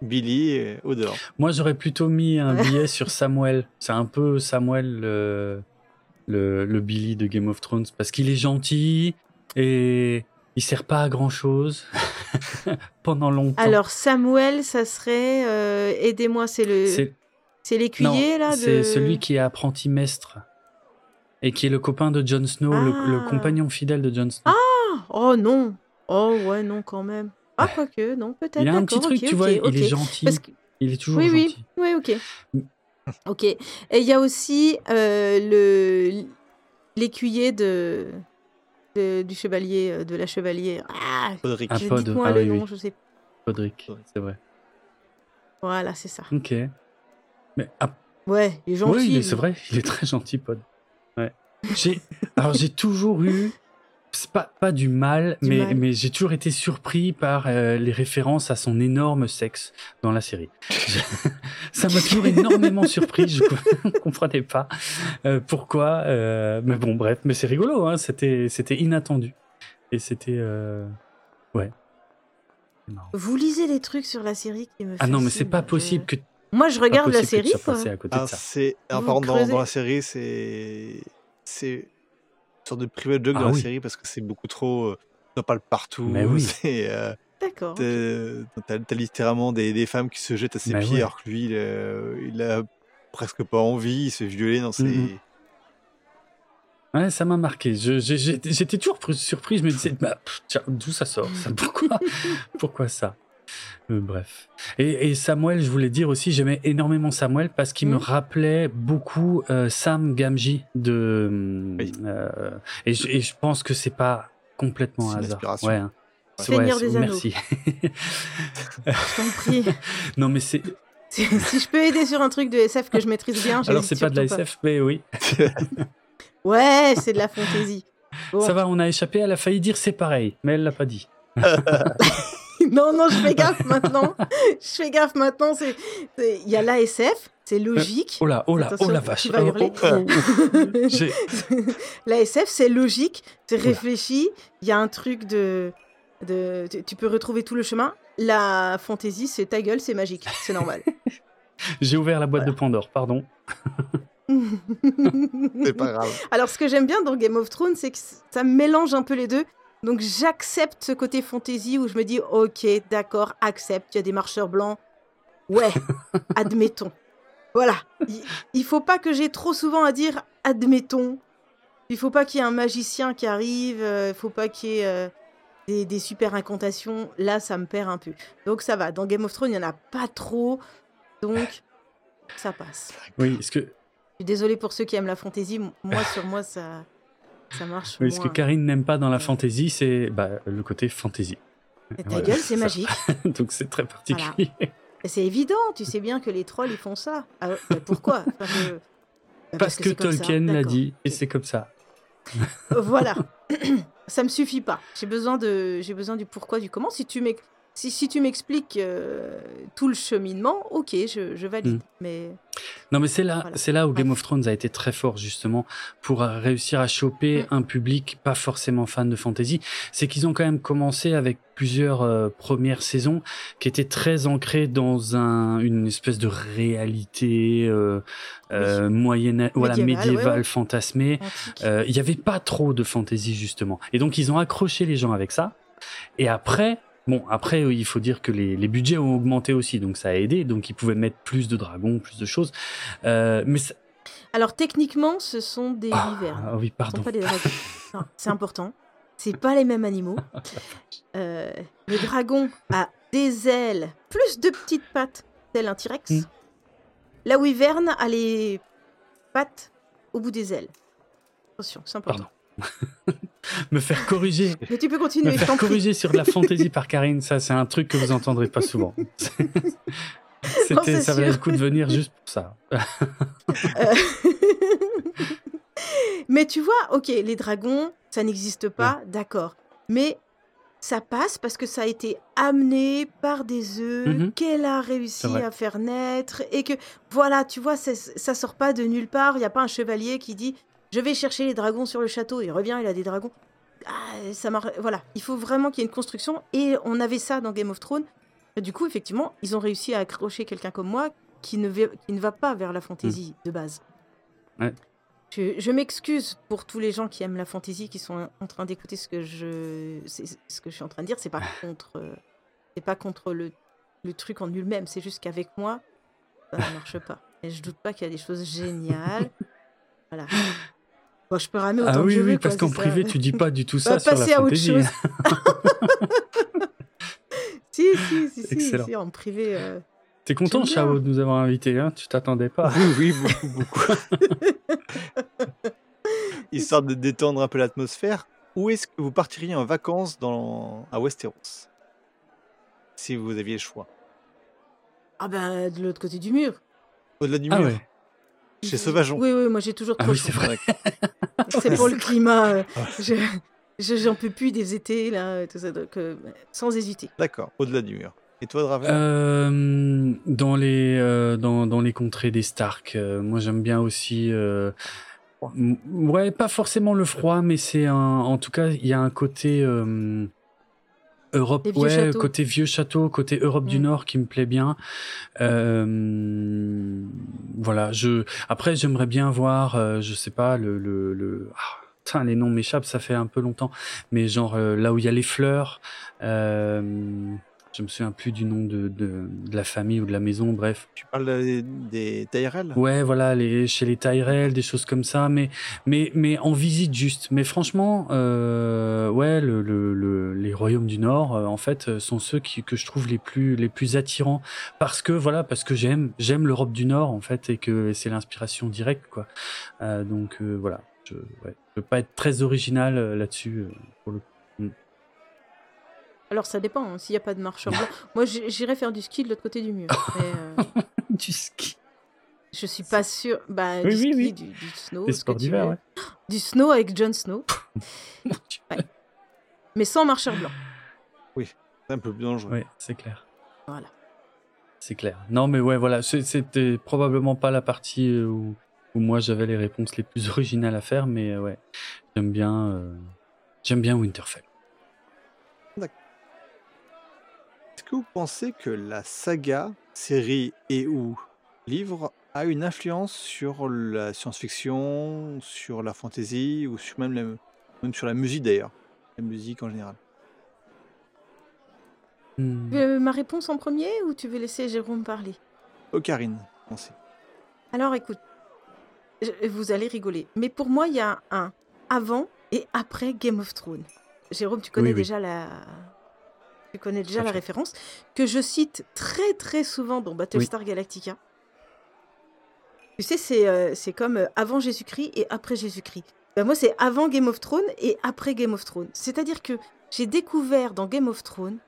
Billy et Odor. Moi, j'aurais plutôt mis un billet sur Samuel. C'est un peu Samuel, le, le, le Billy de Game of Thrones, parce qu'il est gentil et il sert pas à grand chose pendant longtemps. Alors Samuel, ça serait euh, aidez-moi, c'est le, c'est l'écuyer là. c'est celui qui est apprenti maître et qui est le copain de Jon Snow, le, le Ah. compagnon fidèle de Jon Snow. Ah, Oh non, oh ouais non quand même. Ah quoique non peut-être. il a un petit truc, tu vois, il est gentil. Parce que Il est toujours oui oui gentil. oui ok. Mm. Ok. Et il y a aussi euh, le l'écuyer de, de- du chevalier euh, de la chevalière. Ah, Podrick. Un je- pod, dites-moi ah le oui, nom, oui. je sais. Podrick, c'est vrai. Voilà c'est ça. Ok. Mais ah, Ouais, il est gentil. Oui, c'est vrai, il est très gentil, Pod. Ouais. J'ai, alors j'ai toujours eu, pas, pas du mal, Du mais, mal. mais j'ai toujours été surpris par euh, les références à son énorme sexe dans la série. Je- ça m'a toujours énormément surpris, je ne comprenais pas euh, pourquoi. euh, mais bon, bref, mais c'est rigolo, hein, c'était, c'était inattendu. Et c'était. euh, Ouais. Vous lisez des trucs sur la série qui me Ah non, mais c'est pas possible que. Moi je regarde la série sois quoi. passé à côté Ah, de ça. c'est... ah, Vous par contre, dans, dans la série, c'est... sorte de private joke Ah dans la série parce que c'est beaucoup trop... euh, On parle partout. Mais oui. C'est... euh, D'accord. t'as, littéralement des, des femmes qui se jettent à ses Mais pieds ouais. alors que lui, il, euh, il a presque pas envie, il se fait violer dans ses... Ouais, ça m'a marqué. J'étais toujours pr- surpris. Je me disais, bah, d'où ça sort ça? Pourquoi, pourquoi ça? Euh, Bref. Et, et Samuel, je voulais dire aussi, j'aimais énormément Samuel parce qu'il me Mhm. rappelait beaucoup euh, Sam Gamgee de. Oui. euh, et, je, et je pense que c'est pas complètement C'est un une hasard. inspiration. Ouais, hein. Ouais. Des Anneaux. merci. Je t'en prie. non, mais c'est. si si je peux aider sur un truc de SF que je maîtrise bien, Alors, c'est pas de la SF, mais oui. Ouais, c'est de la fantaisie. Bon. Ça va, on a échappé. Elle a failli dire c'est pareil, mais elle l'a pas dit. Non, non, je fais gaffe maintenant. je fais gaffe maintenant. c'est- Il y a l'ASF, c'est logique. Oh là, oh là, Attention, oh la tu vache. vas Oh, hurler. oh, oh. L'ASF, c'est logique, c'est réfléchi. Il y a un truc de. de tu- tu peux retrouver tout le chemin. La fantaisie, c'est ta gueule, c'est magique. C'est normal. J'ai ouvert la boîte de Pandore, pardon. c'est pas grave. Alors, ce que j'aime bien dans Game of Thrones, c'est que ça mélange un peu les deux. Donc, j'accepte ce côté fantasy où je me dis, ok, d'accord, accepte, il y a des marcheurs blancs. Ouais, admettons. Voilà. Il, il faut pas que j'ai trop souvent à dire admettons. Il faut pas qu'il y ait un magicien qui arrive. euh, Il faut pas qu'il y ait euh, des, des super incantations. Là, ça me perd un peu. Donc, ça va. Dans Game of Thrones, il y en a pas trop. Donc, ça passe. Oui, est-ce que, Je suis désolée pour ceux qui aiment la fantaisie. Moi, sur moi, ça, ça marche oui, ce que. Karine n'aime pas dans la fantaisie, c'est bah, le côté fantaisie. Et ta Voilà, gueule, c'est magique. Donc c'est très particulier. C'est évident, tu sais bien que les trolls, ils font ça. Ah ouais, mais pourquoi? Je- Bah, Parce que Tolkien l'a dit, et c'est comme ça. Euh, Voilà. ça me suffit pas. J'ai besoin, de... j'ai besoin du pourquoi, du comment. Si tu m'ex- si, si tu m'expliques euh, tout le cheminement, ok, je, je valide. Mm. Mais Non, mais c'est là, Voilà. c'est là où. Game of Thrones a été très fort justement pour euh, réussir à choper Mm. un public pas forcément fan de fantasy. C'est qu'ils ont quand même commencé avec plusieurs euh, premières saisons qui étaient très ancrées dans un, une espèce de réalité euh, euh, moyenne, voilà Médiévale, ouais, médiévale, ouais. fantasmée. Il n'y avait pas trop de fantasy justement. Et donc ils ont accroché les gens avec ça. Et après, bon, après il faut dire que les, les budgets ont augmenté aussi, donc ça a aidé. Donc ils pouvaient mettre plus de dragons, plus de choses. Euh, mais ça- Alors techniquement, ce sont des wyvernes. ah oui, Ce sont pardon. pas des dragons. Non, c'est important. C'est pas les mêmes animaux. Euh, le dragon a des ailes, plus de petites pattes, tel un T-Rex. Mm. La wyverne a les pattes au bout des ailes. Attention, c'est important. Pardon. me faire corriger, Mais tu peux me continuer, je faire prie. corriger sur de la fantaisie par Karine, ça c'est un truc que vous entendrez pas souvent. C'était, ça valait le coup de venir juste pour ça. Euh, Mais tu vois, ok, les dragons, ça n'existe pas, d'accord. Mais ça passe parce que ça a été amené par des œufs Mhm. qu'elle a réussi à faire naître et que voilà, tu vois, ça, ça sort pas de nulle part. Il n'y a pas un chevalier qui dit je vais chercher les dragons sur le château. Il revient, il a des dragons. Ah, ça marche. Voilà, il faut vraiment qu'il y ait une construction et on avait ça dans Game of Thrones. Du coup, effectivement, ils ont réussi à accrocher quelqu'un comme moi qui ne, va, qui ne va pas vers la fantaisie de base. Ouais. Je, je m'excuse pour tous les gens qui aiment la fantaisie, qui sont en train d'écouter ce que je, ce que je suis en train de dire. C'est pas contre, euh, c'est pas contre le, le truc en lui-même. C'est juste qu'avec moi, ça ne marche pas. Et je doute pas qu'il y a des choses géniales. Voilà. Bon, je peux ramer autant Ah que oui, veux. oui, parce qu'en privé tu dis pas du tout On va ça sur la passer à autre chose. Si, si, si, si, Excellent. si, en privé. euh, T'es content. Chao, de nous avoir invités, hein? Tu t'attendais pas Oui, oui, beaucoup, beaucoup. Histoire de détendre un peu l'atmosphère, où est-ce que vous partiriez en vacances dans... à Westeros? Si vous aviez le choix. Ah ben, de l'autre côté du mur. Au-delà du Ah mur, ouais. Chez Sauvageon. Oui, oui, moi j'ai toujours Ah trop oui, chaud. c'est vrai. C'est pour le climat. euh, Ah. je, je- j'en peux plus des étés, là, tout ça. Donc, euh, sans hésiter. D'accord, au-delà du mur. Et toi, Draven? Euh, dans les euh, dans, dans les contrées des Stark, euh, moi j'aime bien aussi. euh, ouais, pas forcément le froid, mais c'est un. En tout cas, il y a un côté euh, Europe, ouais, châteaux. côté vieux château, côté Europe du. Nord qui me plaît bien. Euh, voilà. Je après j'aimerais bien voir, euh, je sais pas le le, le ah, les noms m'échappent, ça fait un peu longtemps, mais genre euh, là où il y a les fleurs. Euh, je me souviens plus du nom de, de, de la famille ou de la maison, bref. Tu parles des, des Tyrell? Ouais, voilà, les, chez les Tyrell, des choses comme ça, mais, mais, mais en visite juste. Mais franchement, euh, ouais, le, le, le- les royaumes du Nord, euh, en fait, euh, sont ceux qui, que je trouve les plus, les plus attirants. Parce que, voilà, parce que j'aime, j'aime l'Europe du Nord, en fait, et que c'est l'inspiration directe, quoi. Euh, donc, euh, voilà. Je, ouais, je peux pas être très original euh, là-dessus, euh, pour le coup. Alors ça dépend, hein, s'il n'y a pas de marcheur blanc. Moi j'irais faire du ski de l'autre côté du mur. Mais, euh, Du ski. je suis pas sûre. Bah, Oui, du oui, ski, oui. Du, du snow. Des sports d'hiver, ouais. Du snow avec Jon Snow, mais sans marcheur blanc. C'est un peu plus dangereux. Ouais, c'est clair. Voilà. C'est clair. Non, mais ouais, voilà, c'était probablement pas la partie euh, où, où moi j'avais les réponses les plus originales à faire, mais euh, ouais, j'aime bien, euh, j'aime bien Winterfell. Est-ce que vous pensez que la saga, série et ou livre a une influence sur la science-fiction, sur la fantasy ou sur même, la- même sur la musique d'ailleurs? La musique en général. Hmm. Tu veux ma réponse en premier ou tu veux laisser Jérôme parler? Oh Karine, pensez. Alors écoute, je- vous allez rigoler, mais pour moi il y a un avant et après Game of Thrones. Jérôme, tu connais Oui, oui. déjà la, tu connais déjà la référence que je cite très très souvent dans Battlestar Galactica. Tu sais, c'est euh, comme euh, avant Jésus-Christ et après Jésus-Christ. Ben, moi, c'est avant Game of Thrones et après Game of Thrones. C'est-à-dire que j'ai découvert dans Game of Thrones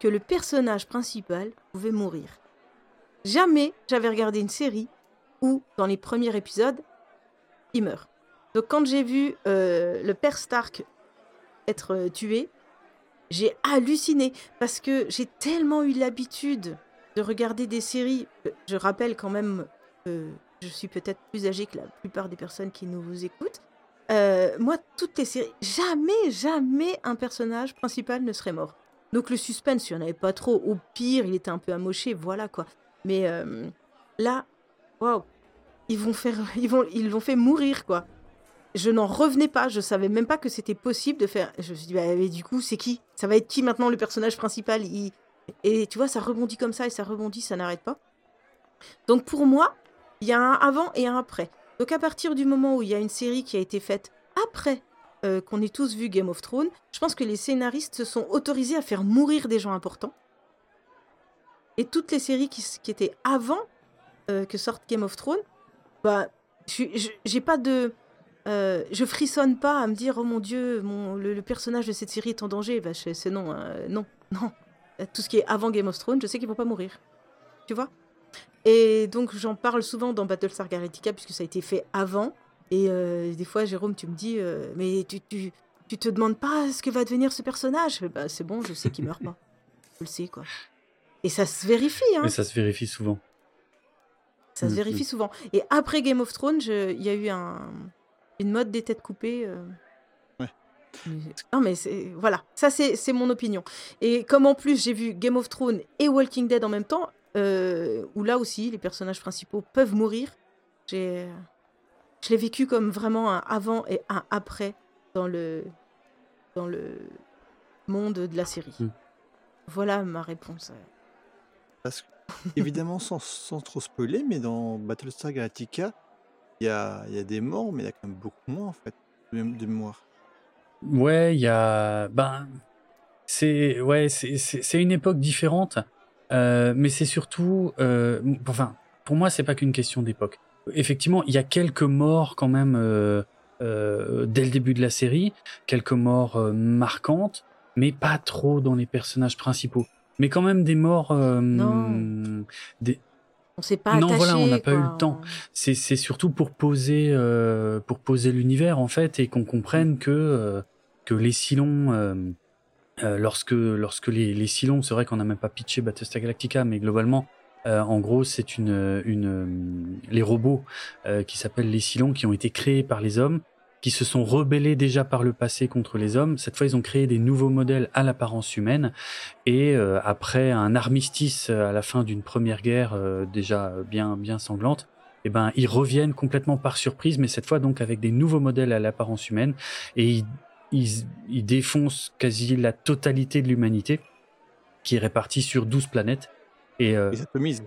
que le personnage principal pouvait mourir. Jamais j'avais regardé une série où, dans les premiers épisodes, il meurt. Donc quand j'ai vu euh, le père Stark être tué, j'ai halluciné parce que j'ai tellement eu l'habitude de regarder des séries. Je rappelle quand même que je suis peut-être plus âgée que la plupart des personnes qui nous écoutent. Euh, moi, toutes les séries, jamais, jamais un personnage principal ne serait mort. Donc le suspense, il n'y en avait pas trop. Au pire, il était un peu amoché, voilà quoi. Mais euh, là, waouh, ils vont faire, ils vont, ils l'ont fait mourir quoi. Je n'en revenais pas, je savais même pas que c'était possible de faire. Je me suis dit, bah, mais du coup, c'est qui? Ça va être qui maintenant le personnage principal? Et tu vois, ça rebondit comme ça et ça rebondit, ça n'arrête pas. Donc pour moi, il y a un avant et un après. Donc à partir du moment où il y a une série qui a été faite après euh, qu'on ait tous vu Game of Thrones, je pense que les scénaristes se sont autorisés à faire mourir des gens importants. Et toutes les séries qui, étaient avant euh, que sorte Game of Thrones, bah, j'ai pas de. Euh, je frissonne pas à me dire, oh mon dieu, mon, le, le personnage de cette série est en danger. Bah, c'est non, hein, non, non. Euh, Tout ce qui est avant Game of Thrones, je sais qu'ils vont pas mourir. Tu vois? Et donc, j'en parle souvent dans Battlestar Galactica, puisque ça a été fait avant. Et euh, des fois, Jérôme, tu me dis, euh, mais tu, tu, tu te demandes pas ce que va devenir ce personnage? Bah, C'est bon, je sais qu'il meurt pas. Je le sais, quoi. Et ça se vérifie, hein. Mais ça se vérifie souvent. Ça se Mm, vérifie souvent. Et après Game of Thrones, il y a eu un, une mode des têtes coupées. euh. Ouais. Non, mais c'est. Voilà, ça, c'est mon opinion. Et comme en plus, j'ai vu Game of Thrones et Walking Dead en même temps, euh, où là aussi, les personnages principaux peuvent mourir, j'ai. Je l'ai vécu comme vraiment un avant et un après dans le, dans le monde de la série. Mm. Voilà ma réponse. Parce que, évidemment, sans, sans trop spoiler, mais dans Battlestar Galactica, il y a, il y a des morts, mais il y a quand même beaucoup moins, en fait, de, de mémoire. Ouais, il y a. Ben, c'est ouais, c'est c'est- c'est une époque différente, euh, mais c'est surtout. euh, enfin, pour moi, c'est pas qu'une question d'époque. Effectivement, il y a quelques morts quand même euh, euh, dès le début de la série, quelques morts euh, marquantes, mais pas trop dans les personnages principaux. Mais quand même des morts. euh, Non. des, On s'est pas Non, attaché. voilà, on n'a pas eu le temps. c'est c'est surtout pour poser euh, pour poser l'univers en fait et qu'on comprenne que euh, que les Silons euh, euh, lorsque lorsque les les Silons c'est vrai qu'on n'a même pas pitché Battlestar Galactica mais globalement euh, en gros c'est une une euh, les robots euh, qui s'appellent les Silons qui ont été créés par les hommes qui se sont rebellés déjà par le passé contre les hommes. Cette fois, ils ont créé des nouveaux modèles à l'apparence humaine. Et euh, après un armistice euh, à la fin d'une première guerre euh, déjà bien bien sanglante, eh ben ils reviennent complètement par surprise, mais cette fois donc avec des nouveaux modèles à l'apparence humaine et ils, ils, ils défoncent quasi la totalité de l'humanité qui est répartie sur 12 planètes. Et, euh, Ils atomisent.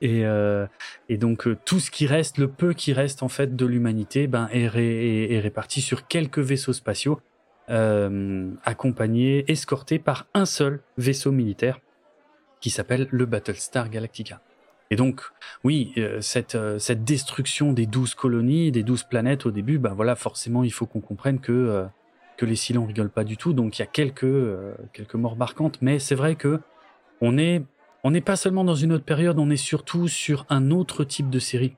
Et, euh, et donc euh, tout ce qui reste, le peu qui reste en fait de l'humanité, ben, est, ré- est- est réparti sur quelques vaisseaux spatiaux, euh, accompagnés, escortés par un seul vaisseau militaire qui s'appelle le Battlestar Galactica. Et donc, oui, cette, destruction des douze colonies, des douze planètes au début, ben voilà, forcément, il faut qu'on comprenne que, euh, que les Silons rigolent pas du tout. Donc, il y a quelques, quelques morts marquantes, mais c'est vrai que on est on n'est pas seulement dans une autre période, on est surtout sur un autre type de série.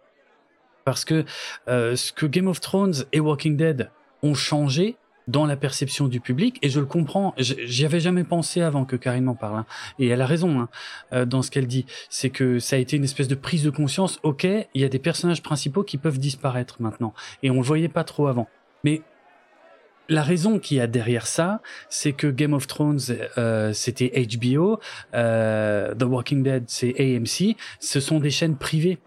Parce que euh, ce que Game of Thrones et Walking Dead ont changé dans la perception du public, et je le comprends, j'y avais jamais pensé avant que Karine m'en parle, hein. et elle a raison hein, euh, dans ce qu'elle dit, c'est que ça a été une espèce de prise de conscience, ok, il y a des personnages principaux qui peuvent disparaître maintenant, et on le voyait pas trop avant. Mais la raison qu'il y a derrière ça, c'est que Game of Thrones, euh, c'était HBO, euh, The Walking Dead, c'est AMC. Ce sont des chaînes privées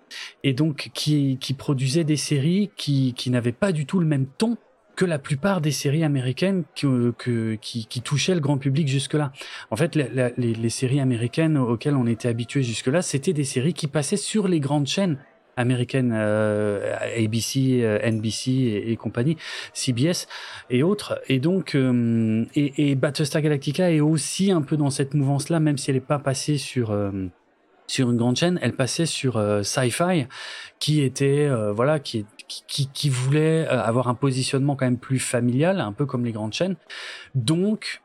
et donc qui, qui produisaient des séries qui, qui n'avaient pas du tout le même ton que la plupart des séries américaines que, que- qui, qui touchaient le grand public jusque-là. En fait, les, les séries américaines auxquelles on était habitué jusque-là, c'était des séries qui passaient sur les grandes chaînes américaines, euh, ABC, euh, NBC et, et compagnie, CBS et autres. Et donc, euh, et, et Battlestar Galactica est aussi un peu dans cette mouvance-là, même si elle n'est pas passée sur euh, sur une grande chaîne, elle passait sur euh, Sci-Fi, qui était euh, voilà, qui, qui, qui voulait euh, avoir un positionnement quand même plus familial, un peu comme les grandes chaînes. Donc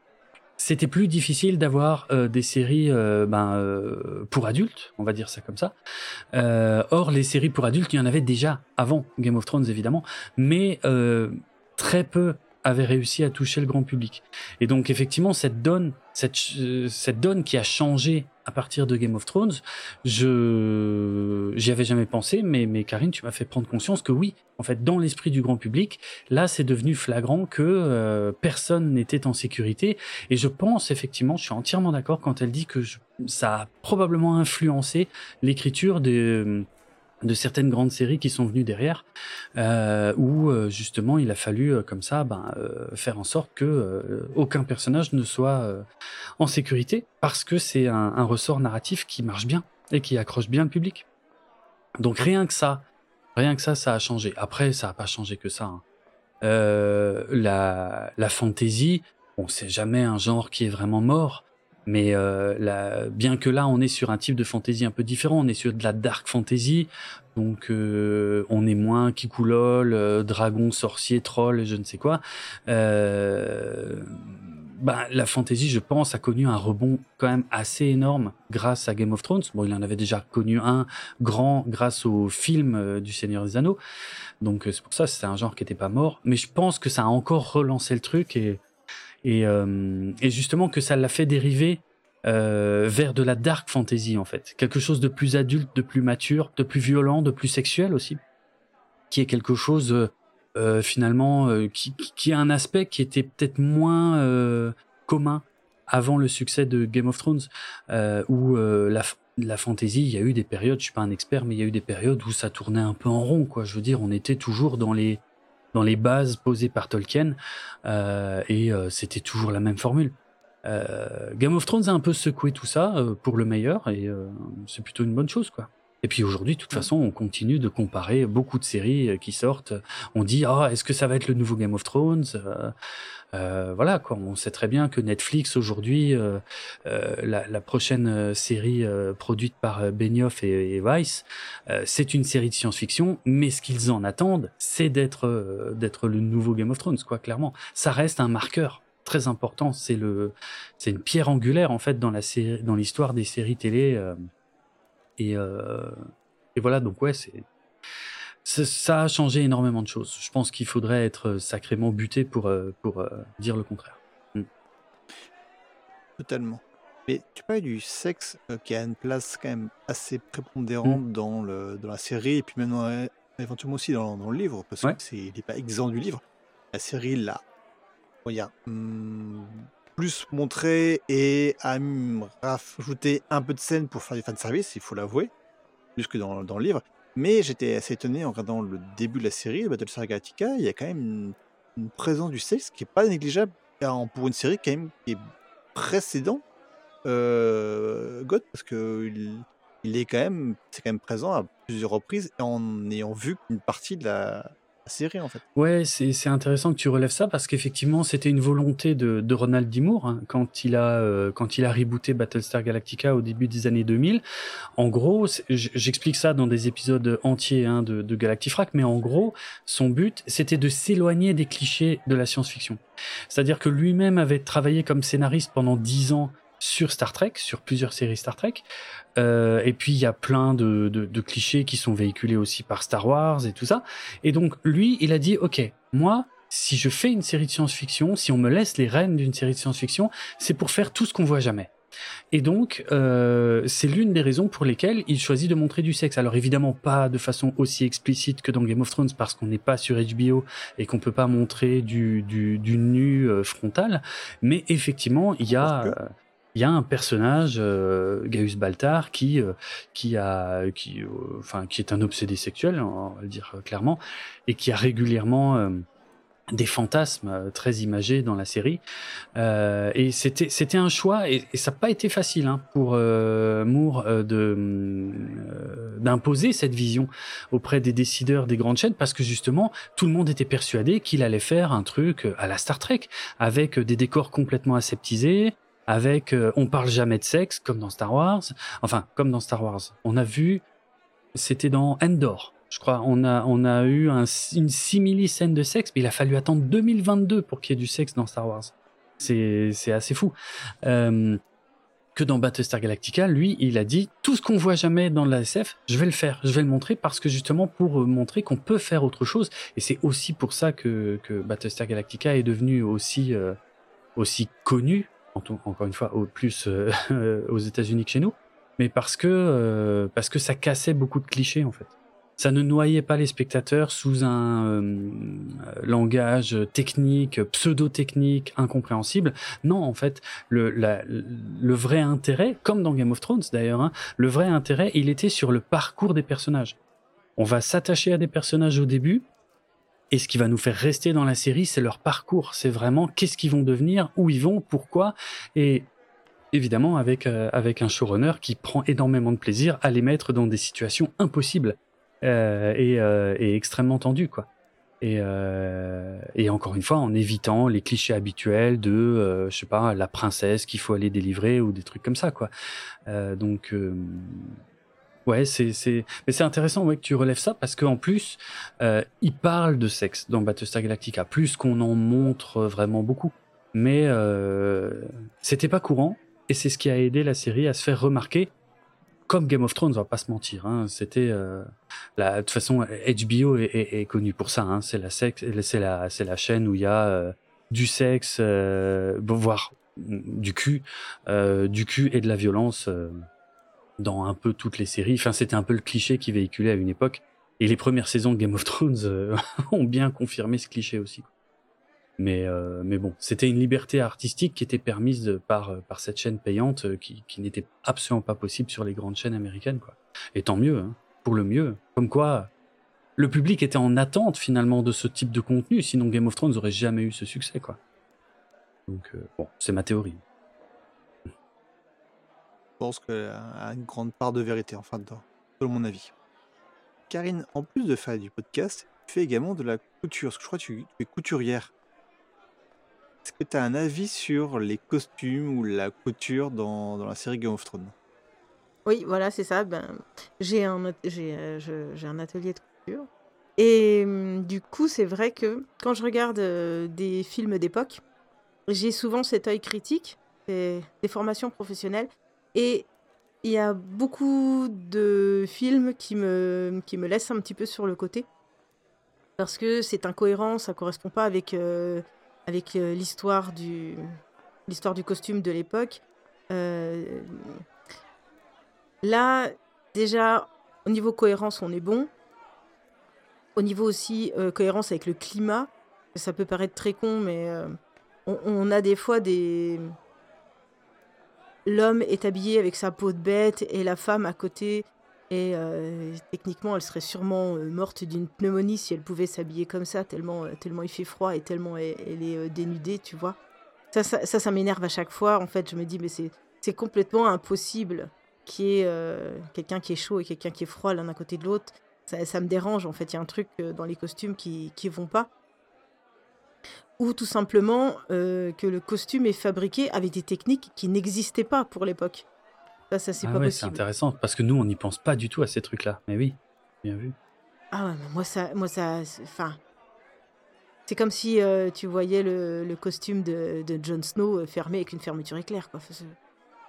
c'était plus difficile d'avoir des séries ben, pour adultes, on va dire ça comme ça. or, les séries pour adultes, il y en avait déjà avant Game of Thrones, évidemment, mais très peu avait réussi à toucher le grand public. Et donc effectivement, cette donne, cette, euh, cette donne qui a changé à partir de Game of Thrones, je j'y avais jamais pensé, mais, mais Karine, tu m'as fait prendre conscience que oui, en fait, dans l'esprit du grand public, là, c'est devenu flagrant que euh, personne n'était en sécurité. Et je pense effectivement, je suis entièrement d'accord quand elle dit que ça a probablement influencé l'écriture de de certaines grandes séries qui sont venues derrière, euh, où euh, justement il a fallu euh, comme ça ben, faire en sorte que aucun personnage ne soit en sécurité, parce que c'est un, ressort narratif qui marche bien et qui accroche bien le public. Donc rien que ça, rien que ça, ça a changé. Après, ça n'a pas changé que ça. Hein. la, la fantasy, bon, c'est jamais un genre qui est vraiment mort. Mais euh, bien que là, on est sur un type de fantasy un peu différent, on est sur de la dark fantasy, donc euh, on est moins kikoulol, euh, dragon, sorcier, troll, je ne sais quoi. Bah, la fantasy, je pense, a connu un rebond quand même assez énorme grâce à Game of Thrones. Bon, il en avait déjà connu un grand grâce au film du Seigneur des Anneaux. Donc c'est pour ça, c'est un genre qui n'était pas mort. Mais je pense que ça a encore relancé le truc et et, euh, et justement que ça l'a fait dériver euh, vers de la dark fantasy en fait, quelque chose de plus adulte, de plus mature, de plus violent, de plus sexuel aussi, qui est quelque chose euh, finalement euh, qui, qui, a un aspect qui était peut-être moins euh, commun avant le succès de Game of Thrones, où la, la fantasy, il y a eu des périodes, je suis pas un expert, mais il y a eu des périodes où ça tournait un peu en rond, quoi. Je veux dire, on était toujours dans les dans les bases posées par Tolkien, euh, et euh, c'était toujours la même formule. Euh, Game of Thrones a un peu secoué tout ça pour le meilleur, et c'est plutôt une bonne chose, quoi. Et puis aujourd'hui, de toute façon, on continue de comparer beaucoup de séries qui sortent. On dit, ah, est-ce que ça va être le nouveau Game of Thrones? Euh, voilà, quoi. On sait très bien que Netflix aujourd'hui, euh, euh, la, la, prochaine euh, série euh, produite par Benioff et, et Weiss, c'est une série de science-fiction, mais ce qu'ils en attendent, c'est d'être d'être le nouveau Game of Thrones, quoi. Clairement, ça reste un marqueur très important. C'est le, c'est une pierre angulaire en fait dans la série, dans l'histoire des séries télé. Et, et voilà, donc ouais, c'est ça a changé énormément de choses. Je pense qu'il faudrait être euh, sacrément buté pour, euh, pour euh, dire le contraire. Mm. Totalement. Mais tu parles du sexe qui a une place quand même assez prépondérante mm. dans, le, dans la série et puis même éventuellement aussi dans, dans, le livre parce ouais. qu'il n'est pas exempt du livre. La série l'a mm, plus montré et a rajouté un peu de scène pour faire du fan service, il faut l'avouer, plus que dans, le livre. Mais j'étais assez étonné en regardant le début de la série, Battlestar Galactica, il y a quand même une, présence du sexe qui est pas négligeable pour une série quand même qui est précédent euh, God, parce que il, il est quand même, c'est quand même présent à plusieurs reprises en ayant vu une partie de la, série en fait. Ouais, c'est intéressant que tu relèves ça parce qu'effectivement c'était une volonté de, de Ronald D. Moore hein, quand il a euh, quand il a rebooté Battlestar Galactica au début des années 2000. En gros, j'explique ça dans des épisodes entiers hein, de, de Galactifrac, mais en gros son but c'était de s'éloigner des clichés de la science-fiction. C'est-à-dire que lui-même avait travaillé comme scénariste pendant dix ans sur Star Trek, sur plusieurs séries Star Trek. Euh, et puis il y a plein de, de, de, clichés qui sont véhiculés aussi par Star Wars et tout ça. Et donc lui, il a dit, ok, moi, si je fais une série de science-fiction, si on me laisse les rênes d'une série de science-fiction, c'est pour faire tout ce qu'on voit jamais. Et donc, euh, c'est l'une des raisons pour lesquelles il choisit de montrer du sexe. Alors évidemment pas de façon aussi explicite que dans Game of Thrones parce qu'on n'est pas sur HBO et qu'on peut pas montrer du, du, du nu euh, frontal, mais effectivement il y a il y a un personnage, euh, Gaius Baltar, qui euh, qui a qui euh, enfin qui est un obsédé sexuel, on va le dire clairement, et qui a régulièrement euh, des fantasmes euh, très imagés dans la série. et c'était c'était un choix et, et ça n'a pas été facile hein, pour Moore de d'imposer cette vision auprès des décideurs des grandes chaînes parce que justement tout le monde était persuadé qu'il allait faire un truc à la Star Trek avec des décors complètement aseptisés avec euh, on parle jamais de sexe comme dans Star Wars. Enfin, comme dans Star Wars. On a vu, c'était dans Endor, je crois. On a, on a eu un, une simili scène de sexe, mais il a fallu attendre 2022 pour qu'il y ait du sexe dans Star Wars. C'est, assez fou. Euh, que dans Battlestar Galactica, lui, il a dit tout ce qu'on voit jamais dans la SF, je vais le faire, je vais le montrer parce que justement pour euh, montrer qu'on peut faire autre chose. Et c'est aussi pour ça que, que Battlestar Galactica est devenu aussi aussi connu, encore une fois, au plus euh, aux États-Unis que chez nous, mais parce que parce que ça cassait beaucoup de clichés en fait ça ne noyait pas les spectateurs sous un euh, langage technique, pseudo-technique, incompréhensible. Non, en fait, le, le vrai intérêt, comme dans Game of Thrones d'ailleurs, hein, le vrai intérêt, il était sur le parcours des personnages. On va s'attacher à des personnages au début, et ce qui va nous faire rester dans la série, c'est leur parcours. C'est vraiment qu'est-ce qu'ils vont devenir, où ils vont, pourquoi, et évidemment avec, euh, avec un showrunner qui prend énormément de plaisir à les mettre dans des situations impossibles. Euh, euh, et, extrêmement tendu, quoi. Et, euh, et, encore une fois, en évitant les clichés habituels de, je sais pas, la princesse qu'il faut aller délivrer ou des trucs comme ça, quoi. donc, ouais, c'est, c'est, mais c'est intéressant, que tu relèves ça parce qu'en plus, il parle de sexe dans Battlestar Galactica, plus qu'on en montre vraiment beaucoup. Mais c'était pas courant et c'est ce qui a aidé la série à se faire remarquer comme Game of Thrones, on va pas se mentir. Hein, c'était euh, de toute façon HBO est, est, connu pour ça. Hein, c'est la sexe, c'est la c'est la chaîne où il y a euh, du sexe, euh, voire du cul, euh, du cul et de la violence dans un peu toutes les séries. Enfin, c'était un peu le cliché qui véhiculait à une époque. Et les premières saisons de Game of Thrones ont bien confirmé ce cliché aussi. Mais, euh, mais bon, c'était une liberté artistique qui était permise par, euh, par cette chaîne payante euh, qui, qui n'était absolument pas possible sur les grandes chaînes américaines. Quoi. Et tant mieux, hein, pour le mieux. Comme quoi, le public était en attente finalement de ce type de contenu, sinon Game of Thrones n'aurait jamais eu ce succès. Quoi. Donc, bon, c'est ma théorie. Pense qu'elle a une grande part de vérité, enfin, dans, selon mon avis. Karine, en plus de faire du podcast, tu fais également de la couture, parce que je crois que tu es couturière? Est-ce que tu as un avis sur les costumes ou la couture dans, dans la série Game of Thrones? Oui, voilà, c'est ça. Ben, j'ai un, euh, un atelier de couture. Et hum, du coup, c'est vrai que quand je regarde euh, des films d'époque, j'ai souvent cet œil critique des, des formations professionnelles. Et il y a beaucoup de films qui me, qui me laissent un petit peu sur le côté. Parce que c'est incohérent, ça correspond pas avec euh, avec euh, l'histoire du du costume de l'époque. Euh, là, déjà, au niveau cohérence, on est bon. Au niveau aussi cohérence avec le climat, ça peut paraître très con, mais on, a des fois des... L'homme est habillé avec sa peau de bête et la femme à côté et euh, techniquement, elle serait sûrement euh, morte d'une pneumonie si elle pouvait s'habiller comme ça, tellement, euh, tellement il fait froid et tellement elle, est dénudée, tu vois. Ça, ça, m'énerve à chaque fois. En fait, je me dis, mais c'est complètement impossible qu'il y ait quelqu'un qui est chaud et quelqu'un qui est froid l'un à côté de l'autre. Ça, ça, me dérange, en fait. Il y a un truc dans les costumes qui ne vont pas. Ou tout simplement que le costume est fabriqué avec des techniques qui n'existaient pas pour l'époque. Ça, ça c'est ah pas C'est intéressant parce que nous, on n'y pense pas du tout à ces trucs-là. Mais oui, bien vu. Ah ouais, moi, ça. Moi, ça enfin. C'est comme si euh, tu voyais le, le costume de, de Jon Snow euh, fermé avec une fermeture éclair. Quoi.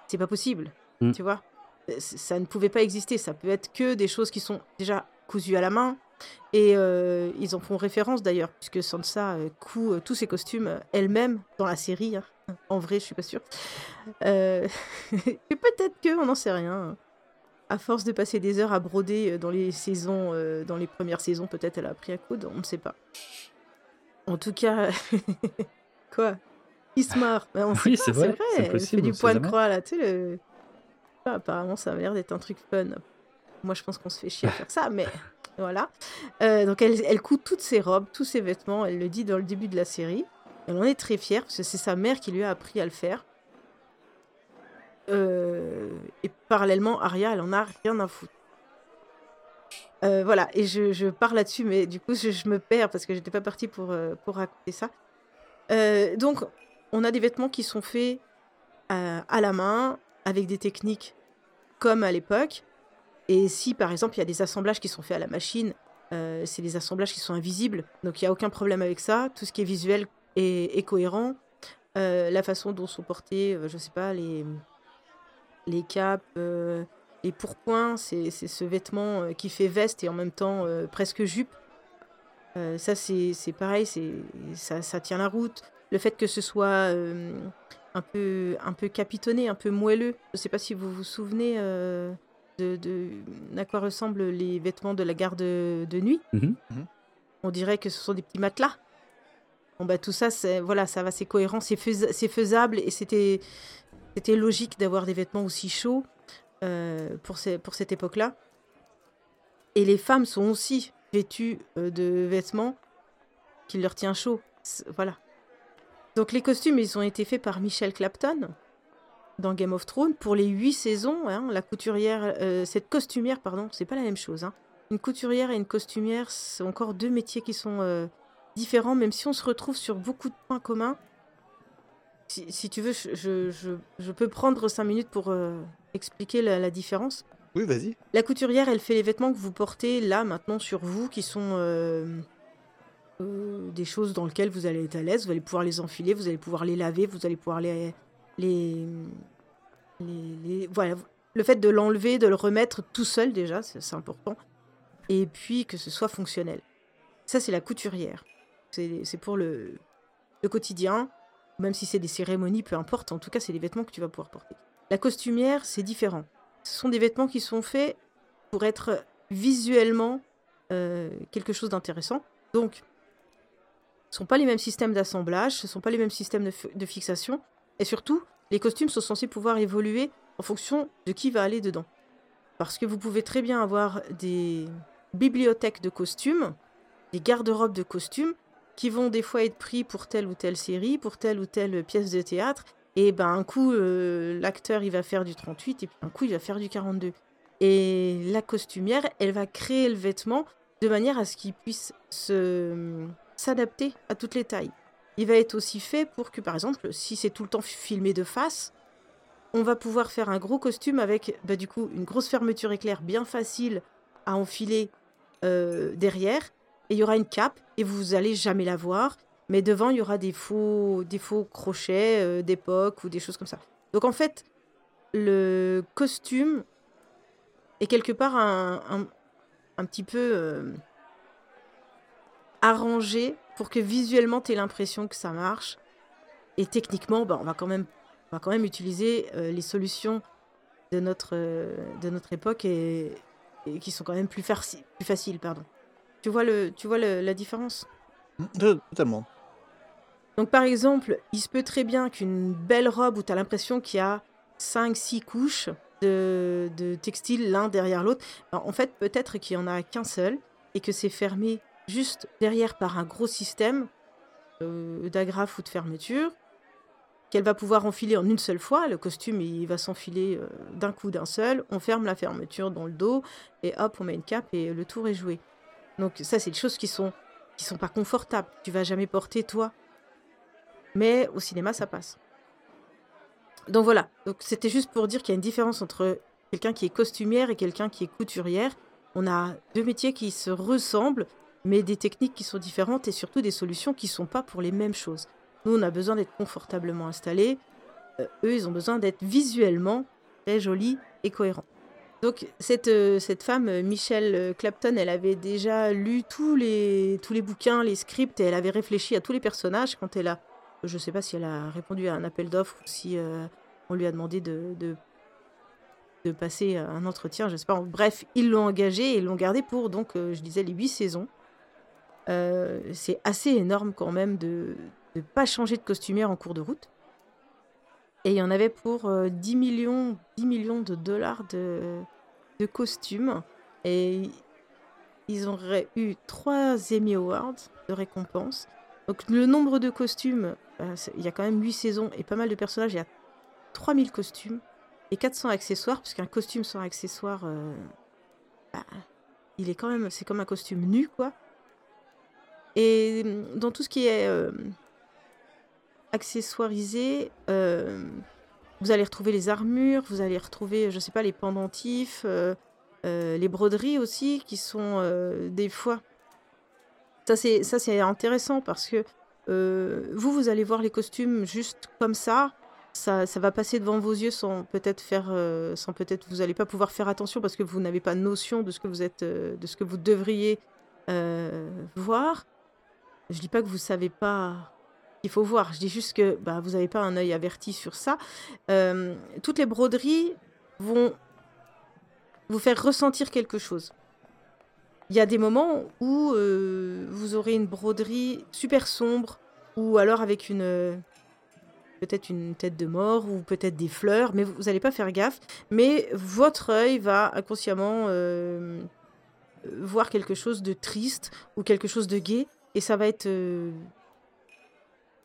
C'est pas possible. Mm. Tu vois euh, Ça ne pouvait pas exister. Ça peut être que des choses qui sont déjà cousues à la main, et euh, ils en font référence d'ailleurs, puisque Sansa euh, coud euh, tous ses costumes elle-même dans la série. Hein. En vrai, je suis pas sûre. et peut-être que, on n'en sait rien. À force de passer des heures à broder dans les saisons, dans les premières saisons, peut-être elle a appris à coudre, on ne sait pas. En tout cas, quoi? Il se marre. oui, c'est vrai. C'est vrai. fait du point de croix là, tu sais. apparemment, ça a l'air d'être un truc fun. Moi, je pense qu'on se fait chier à faire ça, mais voilà. Euh, donc elle, elle coud toutes ses robes, tous ses vêtements, elle le dit dans le début de la série. Elle en est très fière parce que c'est sa mère qui lui a appris à le faire. Euh, et parallèlement, Aria, elle en a rien à foutre. Euh, voilà, et je, je pars là-dessus, mais du coup, je, me perds parce que j'étais pas partie pour, pour raconter ça. donc, on a des vêtements qui sont faits à la main, avec des techniques comme à l'époque. Et si par exemple il y a des assemblages qui sont faits à la machine, euh, c'est des assemblages qui sont invisibles, donc il n'y a aucun problème avec ça. Tout ce qui est visuel est, cohérent. Euh, la façon dont sont portés, euh, je sais pas, les, les capes, euh, les pourpoints, c'est ce vêtement qui fait veste et en même temps presque jupe. Ça, c'est pareil, ça, ça tient la route. Le fait que ce soit un peu, un peu capitonné, un peu moelleux. Je ne sais pas si vous vous souvenez de, de à quoi ressemblent les vêtements de la garde de nuit. Mhm. On dirait que ce sont des petits matelas. Bon bah tout ça, c'est voilà, ça va, c'est cohérent, c'est fais- c'est faisable et c'était c'était logique d'avoir des vêtements aussi chauds euh, pour, ces- pour cette époque-là. Et les femmes sont aussi vêtues euh, de vêtements qui leur tient chaud. Voilà. Donc les costumes, ils ont été faits par Michelle Clapton dans Game of Thrones pour les huit saisons. hein, la couturière, euh, cette costumière, pardon, c'est pas la même chose. hein. Une couturière et une costumière, c'est encore deux métiers qui sont euh, différents, même si on se retrouve sur beaucoup de points communs. Si, si tu veux, je, je- je- je peux prendre cinq minutes pour euh, expliquer la, la différence. Oui, vas-y. La couturière, elle fait les vêtements que vous portez là, maintenant, sur vous, qui sont des choses dans lesquelles vous allez être à l'aise. Vous allez pouvoir les enfiler, vous allez pouvoir les laver, vous allez pouvoir les. les, voilà. Le fait de l'enlever, de le remettre tout seul, déjà, c'est important. Et puis que ce soit fonctionnel. Ça, c'est la couturière. C'est pour le, le quotidien, même si c'est des cérémonies, peu importe. En tout cas, c'est les vêtements que tu vas pouvoir porter. La costumière, c'est différent. Ce sont des vêtements qui sont faits pour être visuellement euh, quelque chose d'intéressant. Donc, ce ne sont pas les mêmes systèmes d'assemblage, ce ne sont pas les mêmes systèmes de, de fixation. Et surtout, les costumes sont censés pouvoir évoluer en fonction de qui va aller dedans. Parce que vous pouvez très bien avoir des bibliothèques de costumes, des garde-robes de costumes, qui vont des fois être pris pour telle ou telle série, pour telle ou telle pièce de théâtre. Et ben un coup, euh, l'acteur, il va faire du 38, et puis un coup, il va faire du 42. Et la costumière, elle va créer le vêtement de manière à ce qu'il puisse se s'adapter à toutes les tailles. Il va être aussi fait pour que, par exemple, si c'est tout le temps filmé de face, on va pouvoir faire un gros costume avec, bah, du coup, une grosse fermeture éclair bien facile à enfiler euh, derrière. Et il y aura une cape, et vous allez jamais la voir. Mais devant, il y aura des faux, des faux crochets euh, d'époque ou des choses comme ça. Donc en fait, le costume est quelque part un, petit peu euh, arrangé pour que visuellement tu aies l'impression que ça marche. Et techniquement, bah, on, va quand même, on va quand même utiliser euh, les solutions de notre, euh, de notre époque et, et qui sont quand même plus, farci- plus faciles. Pardon. Tu vois, le, tu vois le- la différence? Mm, Totalement. Donc par exemple, il se peut très bien qu'une belle robe où tu as l'impression qu'il y a 5-6 couches de, de textile l'un derrière l'autre, ben, en fait peut-être qu'il n'y en a qu'un seul et que c'est fermé juste derrière par un gros système euh, d'agrafe ou de fermeture qu'elle va pouvoir enfiler en une seule fois. Le costume, il va s'enfiler euh, d'un coup d'un seul. On ferme la fermeture dans le dos et hop, on met une cape et le tour est joué. Donc ça, c'est des choses qui sont qui sont pas confortables. Tu vas jamais porter toi. Mais au cinéma, ça passe. Donc voilà. Donc c'était juste pour dire qu'il y a une différence entre quelqu'un qui est costumière et quelqu'un qui est couturière. On a deux métiers qui se ressemblent, mais des techniques qui sont différentes et surtout des solutions qui sont pas pour les mêmes choses. Nous, on a besoin d'être confortablement installés. Euh, eux, ils ont besoin d'être visuellement très jolis et cohérents. Donc cette, euh, cette femme, euh, Michelle Clapton, elle avait déjà lu tous les, tous les bouquins, les scripts, et elle avait réfléchi à tous les personnages quand elle a... Je ne sais pas si elle a répondu à un appel d'offres ou si on lui a demandé de, de, de passer un entretien, je sais pas. Bref, ils l'ont engagée et l'ont gardée pour, donc, je disais, les huit saisons. Euh, C'est assez énorme quand même de ne pas changer de costumière en cours de route. Et il y en avait pour euh, 10, millions, 10 millions de dollars de, de costumes. Et ils auraient eu 3 Emmy Awards de récompense. Donc le nombre de costumes, euh, il y a quand même 8 saisons et pas mal de personnages. Il y a 3000 costumes et 400 accessoires, parce qu'un costume sans accessoires, euh, bah, quand même, c'est comme un costume nu, quoi. Et hum, dans tout ce qui est euh, accessoirisé, euh, vous allez retrouver les armures, vous allez retrouver, je sais pas, les pendentifs, euh, les broderies aussi, qui sont des fois. Ça, c'est, ça, c'est intéressant parce que vous, vous allez voir les costumes juste comme ça. Ça, ça va passer devant vos yeux sans peut-être faire, sans peut-être, vous n'allez pas pouvoir faire attention parce que vous n'avez pas notion de ce que vous êtes, de ce que vous devriez voir. Je dis pas que vous savez pas il faut voir. Je dis juste que bah, vous n'avez pas un œil averti sur ça. Euh, toutes les broderies vont vous faire ressentir quelque chose. Il y a des moments où euh, vous aurez une broderie super sombre, ou alors avec une peut-être une tête de mort, ou peut-être des fleurs, mais vous n'allez pas faire gaffe. Mais votre œil va inconsciemment euh, voir quelque chose de triste ou quelque chose de gai, et ça va être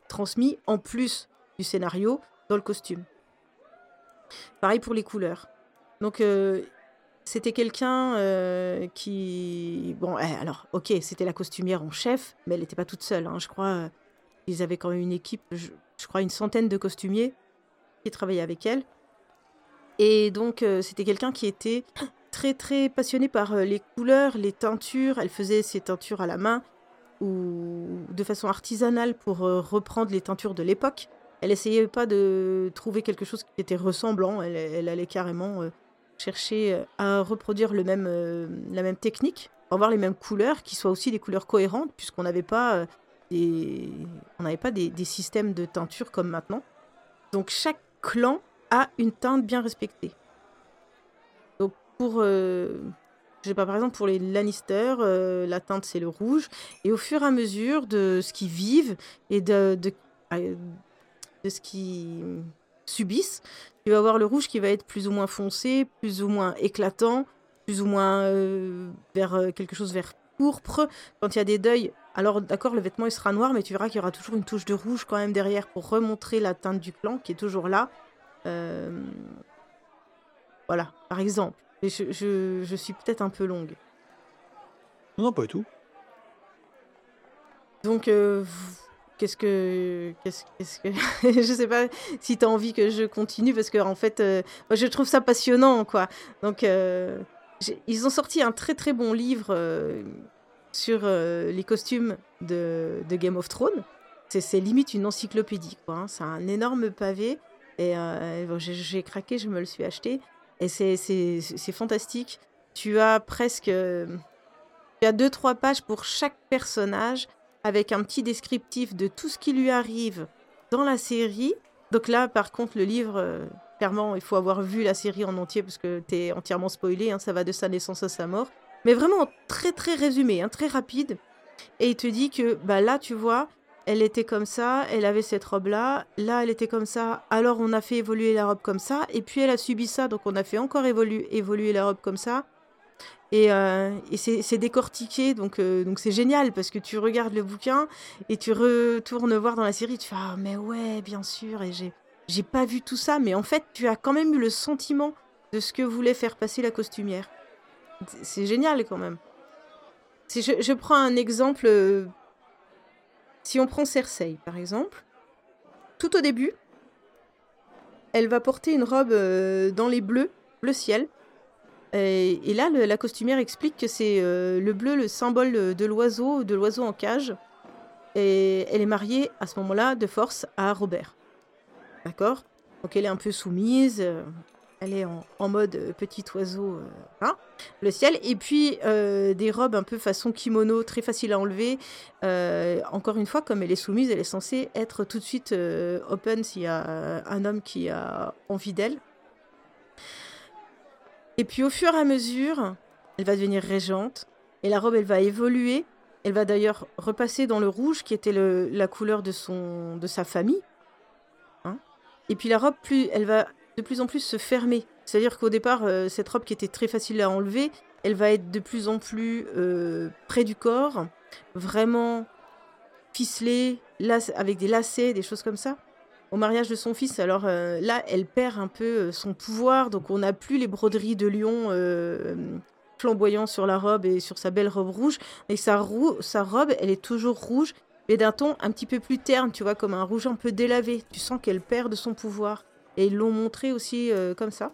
transmis en plus du scénario dans le costume. Pareil pour les couleurs. Donc euh, c'était quelqu'un euh, qui... Bon, eh, alors, ok, c'était la costumière en chef, mais elle n'était pas toute seule. Hein. je crois euh, ils avaient quand même une équipe, je, crois une centaine de costumiers qui travaillaient avec elle. Et donc c'était quelqu'un qui était très très passionné par les couleurs, les teintures. Elle faisait ses teintures à la main ou de façon artisanale pour euh, reprendre les teintures de l'époque. Elle essayait pas de trouver quelque chose qui était ressemblant, elle, allait carrément euh, chercher euh, à reproduire le même, la même technique, avoir les mêmes couleurs, qui soient aussi des couleurs cohérentes, puisqu'on n'avait pas, des, on pas des, systèmes de teinture comme maintenant. Donc chaque clan a une teinte bien respectée. Donc pour, pas, par exemple, pour les Lannister, euh, la teinte c'est le rouge. Et au fur et à mesure de ce qu'ils vivent et de, de, euh, ce qu'ils subissent, tu vas avoir le rouge qui va être plus ou moins foncé, plus ou moins éclatant, plus ou moins euh, vers quelque chose vers pourpre. Quand il y a des deuils, alors d'accord, le vêtement il sera noir, mais tu verras qu'il y aura toujours une touche de rouge quand même derrière pour remontrer la teinte du clan qui est toujours là. Voilà, par exemple. Mais je, je, suis peut-être un peu longue. Non, pas du tout. Donc, euh, qu'est-ce que. Qu'est-ce, qu'est-ce que. je sais pas si tu as envie que je continue, parce que, en fait, euh, moi, je trouve ça passionnant, quoi. Donc, euh, ils ont sorti un très très bon livre sur les costumes de, de, Game of Thrones. C'est, c'est limite une encyclopédie, quoi. Hein. C'est un énorme pavé. Et j'ai, j'ai craqué, je me le suis acheté. Et c'est fantastique. Tu as presque. Tu as deux, trois pages pour chaque personnage avec un petit descriptif de tout ce qui lui arrive dans la série. Donc là, par contre, le livre, euh, clairement, il faut avoir vu la série en entier parce que tu es entièrement spoilé. Hein, ça va de sa naissance à sa mort. Mais vraiment très, très résumé, hein, très rapide. Et il te dit que bah, là, tu vois, elle était comme ça, elle avait cette robe-là, là elle était comme ça, alors on a fait évoluer la robe comme ça, et puis elle a subi ça, donc on a fait encore évoluer, évoluer la robe comme ça. Et, euh, c'est décortiqué, donc euh, donc c'est génial parce que tu regardes le bouquin et tu retournes voir dans la série, tu fais ah mais ouais bien sûr. Et j'ai pas vu tout ça, mais en fait tu as quand même eu le sentiment de ce que voulait faire passer la costumière. C'est génial quand même. Si je, je, prends un exemple euh, si on prend Cersei, par exemple, tout au début, elle va porter une robe euh, dans les bleus, bleu ciel. Et, là, la costumière explique que c'est euh, le bleu, le symbole de l'oiseau, de l'oiseau en cage. Et elle est mariée à ce moment-là de force à Robert. D'accord? Donc elle est un peu soumise. Euh, elle est en, mode euh, petit oiseau, euh, hein, le ciel. Et puis euh, des robes un peu façon kimono, très facile à enlever. encore une fois, comme elle est soumise, elle est censée être tout de suite open s'il y a un homme qui a envie d'elle. Et puis au fur et à mesure, elle va devenir régente. Et la robe, elle va évoluer. Elle va d'ailleurs repasser dans le rouge, qui était la couleur de, son, de sa famille. Hein. et puis la robe, plus elle va de plus en plus se fermer. C'est-à-dire qu'au départ, euh, cette robe qui était très facile à enlever, elle va être de plus en plus euh, près du corps, vraiment ficelée, avec des lacets, des choses comme ça. Au mariage de son fils, alors euh, là, elle perd un peu son pouvoir, donc on n'a plus les broderies de lion flamboyants sur la robe et sur sa belle robe rouge. Et sa, sa robe, elle est toujours rouge, mais d'un ton un petit peu plus terne, tu vois, comme un rouge un peu délavé. Tu sens qu'elle perd de son pouvoir. Et ils l'ont montré aussi euh, comme ça.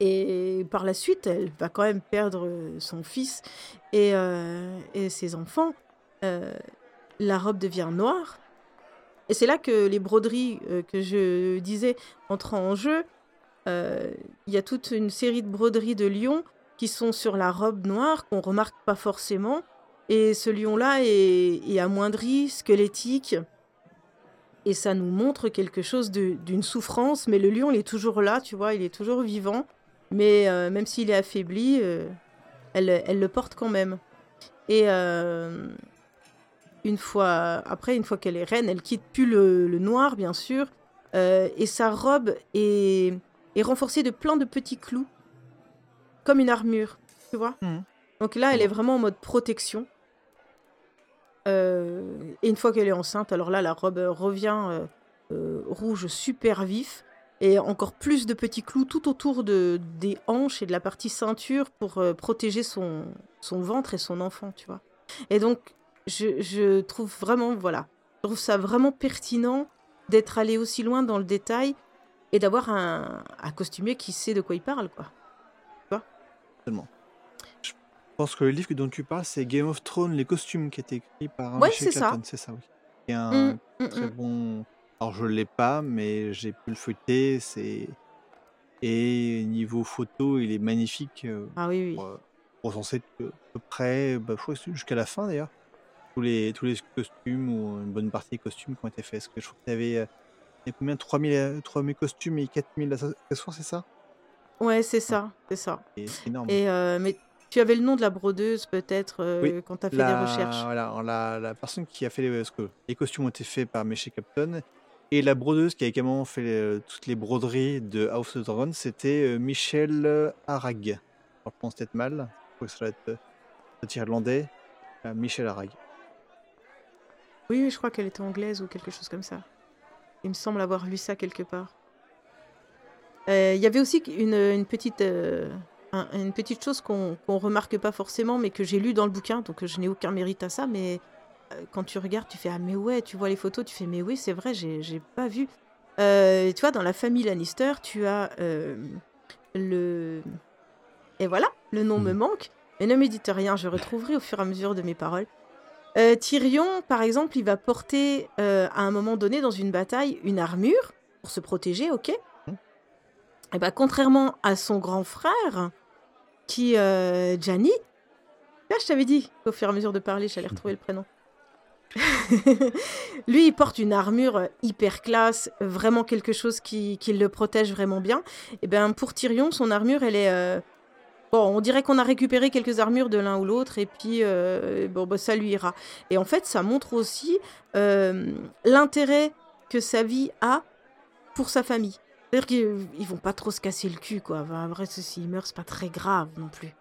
Et par la suite, elle va quand même perdre euh, son fils et, euh, ses enfants. La robe devient noire. Et c'est là que les broderies que je disais entrent en jeu. Il y a toute une série de broderies de lions qui sont sur la robe noire qu'on remarque pas forcément. Et ce lion-là est, est amoindri, squelettique. Et ça nous montre quelque chose d'une souffrance. Mais le lion, il est toujours là, tu vois, il est toujours vivant. Mais euh, même s'il est affaibli, euh, elle, elle le porte quand même. Et euh, une fois après, une fois qu'elle est reine, elle quitte plus le, le noir, bien sûr. et sa robe est, est renforcée de plein de petits clous, comme une armure, tu vois. Mhm. Donc là, elle est vraiment en mode protection. Euh, et une fois qu'elle est enceinte, alors là, la robe euh, revient euh, rouge super vif et encore plus de petits clous tout autour de, des hanches et de la partie ceinture pour protéger son, son ventre et son enfant, tu vois. Et donc, je, je trouve vraiment, voilà, je trouve ça vraiment pertinent d'être allé aussi loin dans le détail et d'avoir un, un costumier qui sait de quoi il parle, quoi. Tellement. Pense que le livre dont tu parles, c'est Game of Thrones, les costumes, qui a été écrit par Ouais, c'est ça. C'est ça, oui. Et un Mm, mm, très mm. bon. Alors, je l'ai pas, mais j'ai pu le feuilleter. C'est. Et niveau photo, il est magnifique. euh, Ah oui, oui. pour, euh, pour s'en être à peu près, bah, que c'est jusqu'à la fin d'ailleurs. Tous les, tous les costumes ou une bonne partie des costumes qui ont été faits. Parce que je crois qu'il y avait, euh, il y a combien 3000, euh, 3000 costumes et 4000 accessoires, c'est ça? Ouais, c'est ça, c'est ça. Et C'est énorme. Et euh, mais tu avais le nom de la brodeuse peut-être euh, Oui, quand tu as fait la, des recherches. Voilà, la, la personne qui a fait les, parce que les costumes ont été faits par Michel Capton et la brodeuse qui a également fait euh, toutes les broderies de House of Dragon, c'était euh, Michel Arag. Alors, je pense peut-être mal, je crois que ça doit être euh, irlandais. Michel Arag. Oui, je crois qu'elle était anglaise ou quelque chose comme ça. Il me semble avoir lu ça quelque part. Il y avait aussi une, une petite, un- une petite chose qu'on qu'on remarque pas forcément, mais que j'ai lu dans le bouquin, donc je n'ai aucun mérite à ça. Mais euh, quand tu regardes, tu fais ah mais ouais, tu vois les photos, tu fais mais oui c'est vrai, j'ai pas vu. Euh, tu vois dans la famille Lannister, tu as euh, le et voilà, le nom Mhm. me manque. Mais ne me dites rien, je retrouverai au fur et à mesure de mes paroles. Euh, Tyrion, par exemple, il va porter euh, à un moment donné dans une bataille une armure pour se protéger, ok? Mhm. Et ben, contrairement à son grand frère, qui, euh, Gianni, là je t'avais dit qu'au fur et à mesure de parler, j'allais retrouver le prénom. Lui, il porte une armure hyper classe, vraiment quelque chose qui, qui le protège vraiment bien. Et ben pour Tyrion, son armure, elle est euh, Bon, on dirait qu'on a récupéré quelques armures de l'un ou l'autre et puis euh, bon, bah, ça lui ira. Et en fait, ça montre aussi euh, l'intérêt que sa vie a pour sa famille. C'est-à-dire qu'ils ils vont pas trop se casser le cul, quoi. Enfin, après, s'il meurt, c'est pas très grave non plus.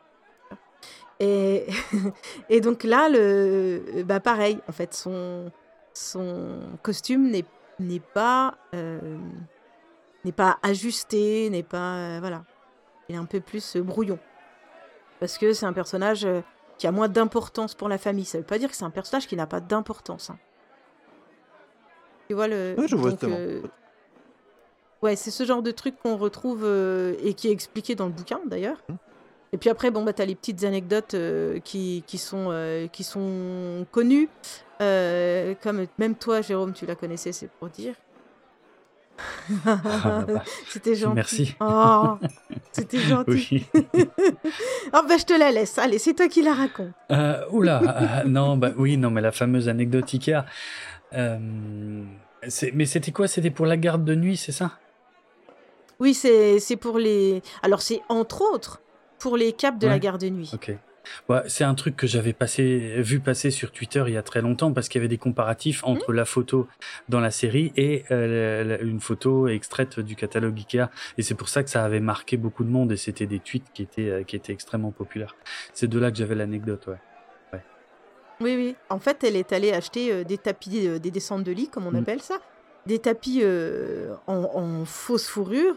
Et, et donc là, le, bah pareil, en fait, son, son costume n'est n'est pas, euh, n'est pas ajusté, n'est pas. euh, voilà. Il est un peu plus euh, brouillon. Parce que c'est un personnage qui a moins d'importance pour la famille. Ça veut pas dire que c'est un personnage qui n'a pas d'importance. hein. Tu vois le. Ouais, je vois donc, euh, Ouais, c'est ce genre de truc qu'on retrouve euh, et qui est expliqué dans le bouquin d'ailleurs. Mhm. Et puis après, bon, bah, t'as les petites anecdotes euh, qui, qui, sont, euh, qui sont connues. Comme même toi, Jérôme, tu la connaissais, c'est pour dire. Ah, bah, c'était gentil. Merci. Oh, c'était gentil. Oui. Oh, bah, je te la laisse. Allez, c'est toi qui la raconte. Oula, euh, non, bah oui, non, mais la fameuse anecdote Ikea. C'est- mais c'était quoi? C'était pour la garde de nuit, c'est ça? Oui, c'est pour les. Alors, c'est entre autres pour les caps de la garde de nuit. Ok. Ouais, c'est un truc que j'avais passé, vu passer sur Twitter il y a très longtemps parce qu'il y avait des comparatifs entre la photo dans la série et euh, la- la- une photo extraite du catalogue Ikea. Et c'est pour ça que ça avait marqué beaucoup de monde et c'était des tweets qui étaient, euh, qui étaient extrêmement populaires. C'est de là que j'avais l'anecdote, ouais. Oui, oui. En fait, elle est allée acheter euh, des tapis, des descentes de lit, comme on Mm. appelle ça. Des tapis en, en fausse fourrure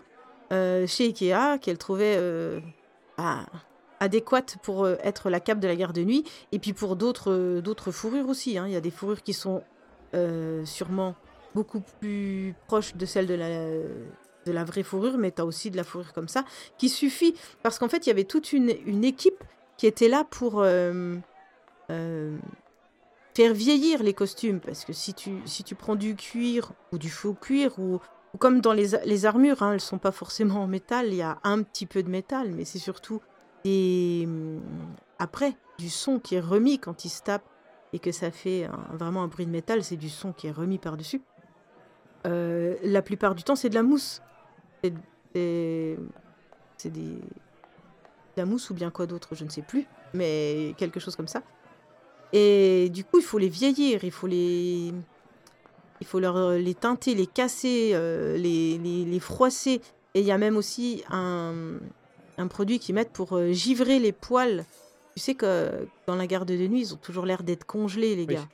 euh, chez Ikea qu'elle trouvait euh, bah, adéquate pour euh, être la cape de la garde de nuit. Et puis pour d'autres fourrures aussi. hein. Il y a des fourrures qui sont sûrement beaucoup plus proches de celles de la, de la vraie fourrure, mais tu as aussi de la fourrure comme ça, qui suffit. Parce qu'en fait, il y avait toute une, une équipe qui était là pour faire vieillir les costumes. Parce que si tu, si tu prends du cuir ou du faux cuir, ou comme dans les, armures, hein, elles sont pas forcément en métal, il y a un petit peu de métal, mais c'est surtout des, après du son qui est remis quand ils se tapent et que ça fait vraiment un bruit de métal, c'est du son qui est remis par-dessus. Euh, la plupart du temps, c'est de la mousse. C'est c'est des... de la mousse ou bien quoi d'autre, je ne sais plus, mais quelque chose comme ça. Et du coup, il faut les vieillir, il faut les, il faut leur euh, les teinter, les casser, euh, les, les, les froisser. Et il y a même aussi un, un produit qu'ils mettent pour euh, givrer les poils. Tu sais que dans la garde de nuit, ils ont toujours l'air d'être congelés, les Oui. gars.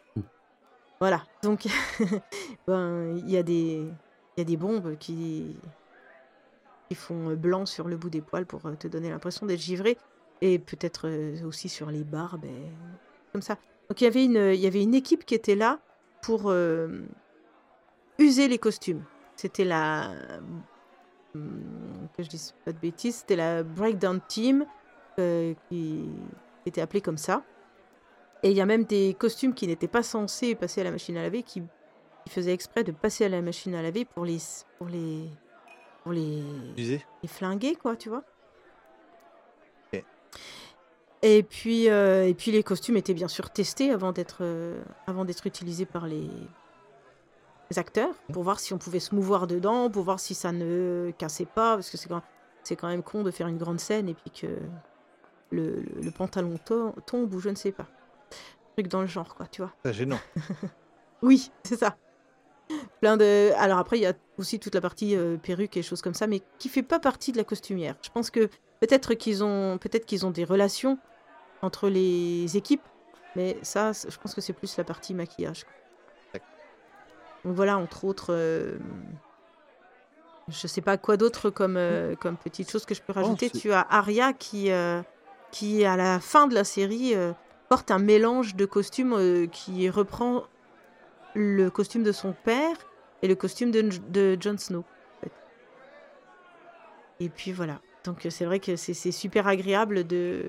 Voilà. Donc, ben, il y a des, y a des bombes qui, qui font blanc sur le bout des poils pour te donner l'impression d'être givré. Et peut-être aussi sur les barbes, et comme ça. Donc, il y avait une, il y avait une équipe qui était là pour euh, user les costumes. C'était la. hum, Que je dise pas de bêtises, c'était la Breakdown Team euh, qui était appelée comme ça. Et il y a même des costumes qui n'étaient pas censés passer à la machine à laver qui, qui faisaient exprès de passer à la machine à laver pour les. pour les. pour les, Usé les flinguer, quoi, tu vois. Et puis, euh, et puis les costumes étaient bien sûr testés avant d'être euh, avant d'être utilisés par les acteurs pour voir si on pouvait se mouvoir dedans, pour voir si ça ne cassait pas, parce que c'est quand, c'est quand même con de faire une grande scène et puis que le, le- le pantalon to- tombe ou je ne sais pas. Truc dans le genre, quoi, tu vois. C'est gênant. Oui, c'est ça. Plein de. Alors après, il y a aussi toute la partie euh, perruque et choses comme ça, mais qui fait pas partie de la costumière. Je pense que peut-être qu'ils ont, peut-être qu'ils ont des relations entre les équipes, mais ça, je pense que c'est plus la partie maquillage. quoi. Donc voilà, entre autres, euh, je sais pas quoi d'autre comme euh, comme petite chose que je peux rajouter. c'est- tu as Arya qui euh, qui à la fin de la série euh, porte un mélange de costumes qui reprend le costume de son père et le costume de, de Jon Snow. en fait. Et puis voilà. Donc c'est vrai que c'est c'est super agréable de,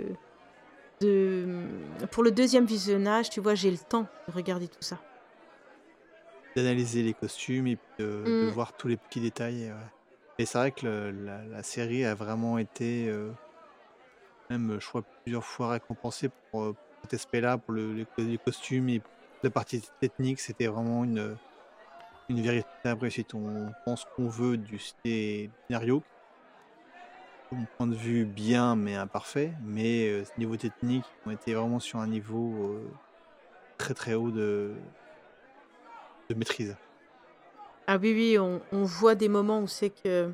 de... Pour le deuxième visionnage, tu vois, j'ai le temps de regarder tout ça. D'analyser les costumes et puis de, de Mm. voir tous les petits détails. ouais. Et c'est vrai que le- la, la série a vraiment été, euh, même, je crois, plusieurs fois récompensée pour, euh, pour cet aspect-là, pour le, les, co- les costumes et la partie technique. C'était vraiment une, une véritable réussite. On pense qu'on veut du scénario, de mon point de vue bien mais imparfait, mais euh, niveau technique, on était vraiment sur un niveau euh, très très haut de, maîtrise. Ah oui, oui, on, voit des moments où c'est que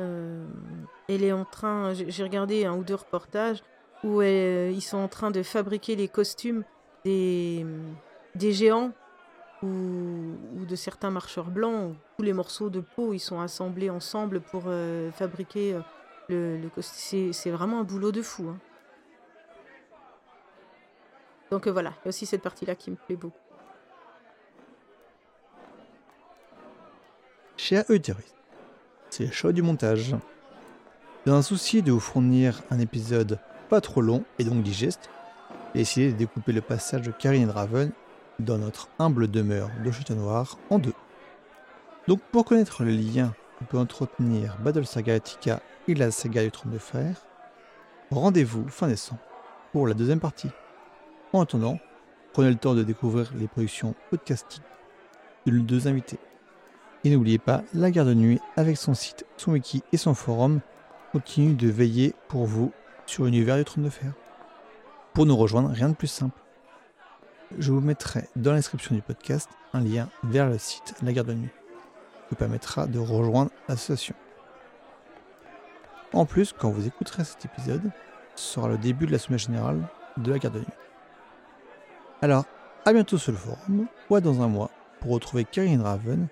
euh, elle est en train. J'ai regardé un ou deux reportages où elle- ils sont en train de fabriquer les costumes des, des géants ou, de certains marcheurs blancs. tous les morceaux de peau ils sont assemblés ensemble pour euh, fabriquer euh, le, costume. C'est- vraiment un boulot de fou. hein. Donc euh, voilà, il y a aussi cette partie-là qui me plaît beaucoup. Chez c'est le choix du montage. Dans un souci de vous fournir un épisode pas trop long et donc digeste, j'ai décidé de découper le passage de Karine et Draven dans notre humble demeure de Château Noir en deux. Donc pour connaître le lien qui peut entretenir Battlestar Galactica et la saga du Trône de Fer, rendez-vous fin décembre pour la deuxième partie. En attendant, prenez le temps de découvrir les productions podcastiques de nos deux invités. Et n'oubliez pas, la garde de nuit, avec son site, son wiki et son forum, continue de veiller pour vous sur l'univers du trône de fer. Pour nous rejoindre, rien de plus simple. Je vous mettrai dans la description du podcast un lien vers le site La Garde de Nuit, qui vous permettra de rejoindre l'association. En plus, quand vous écouterez cet épisode, ce sera le début de la semaine générale de La Garde de Nuit. Alors, à bientôt sur le forum, ou à dans un mois, pour retrouver Karine Raven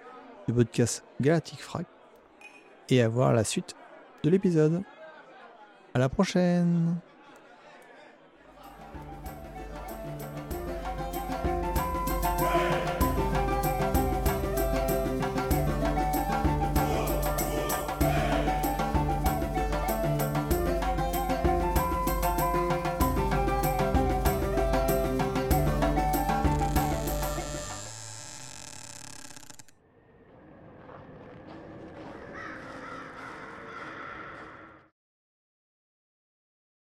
du podcast Galactic Frac et avoir la suite de l'épisode. À la prochaine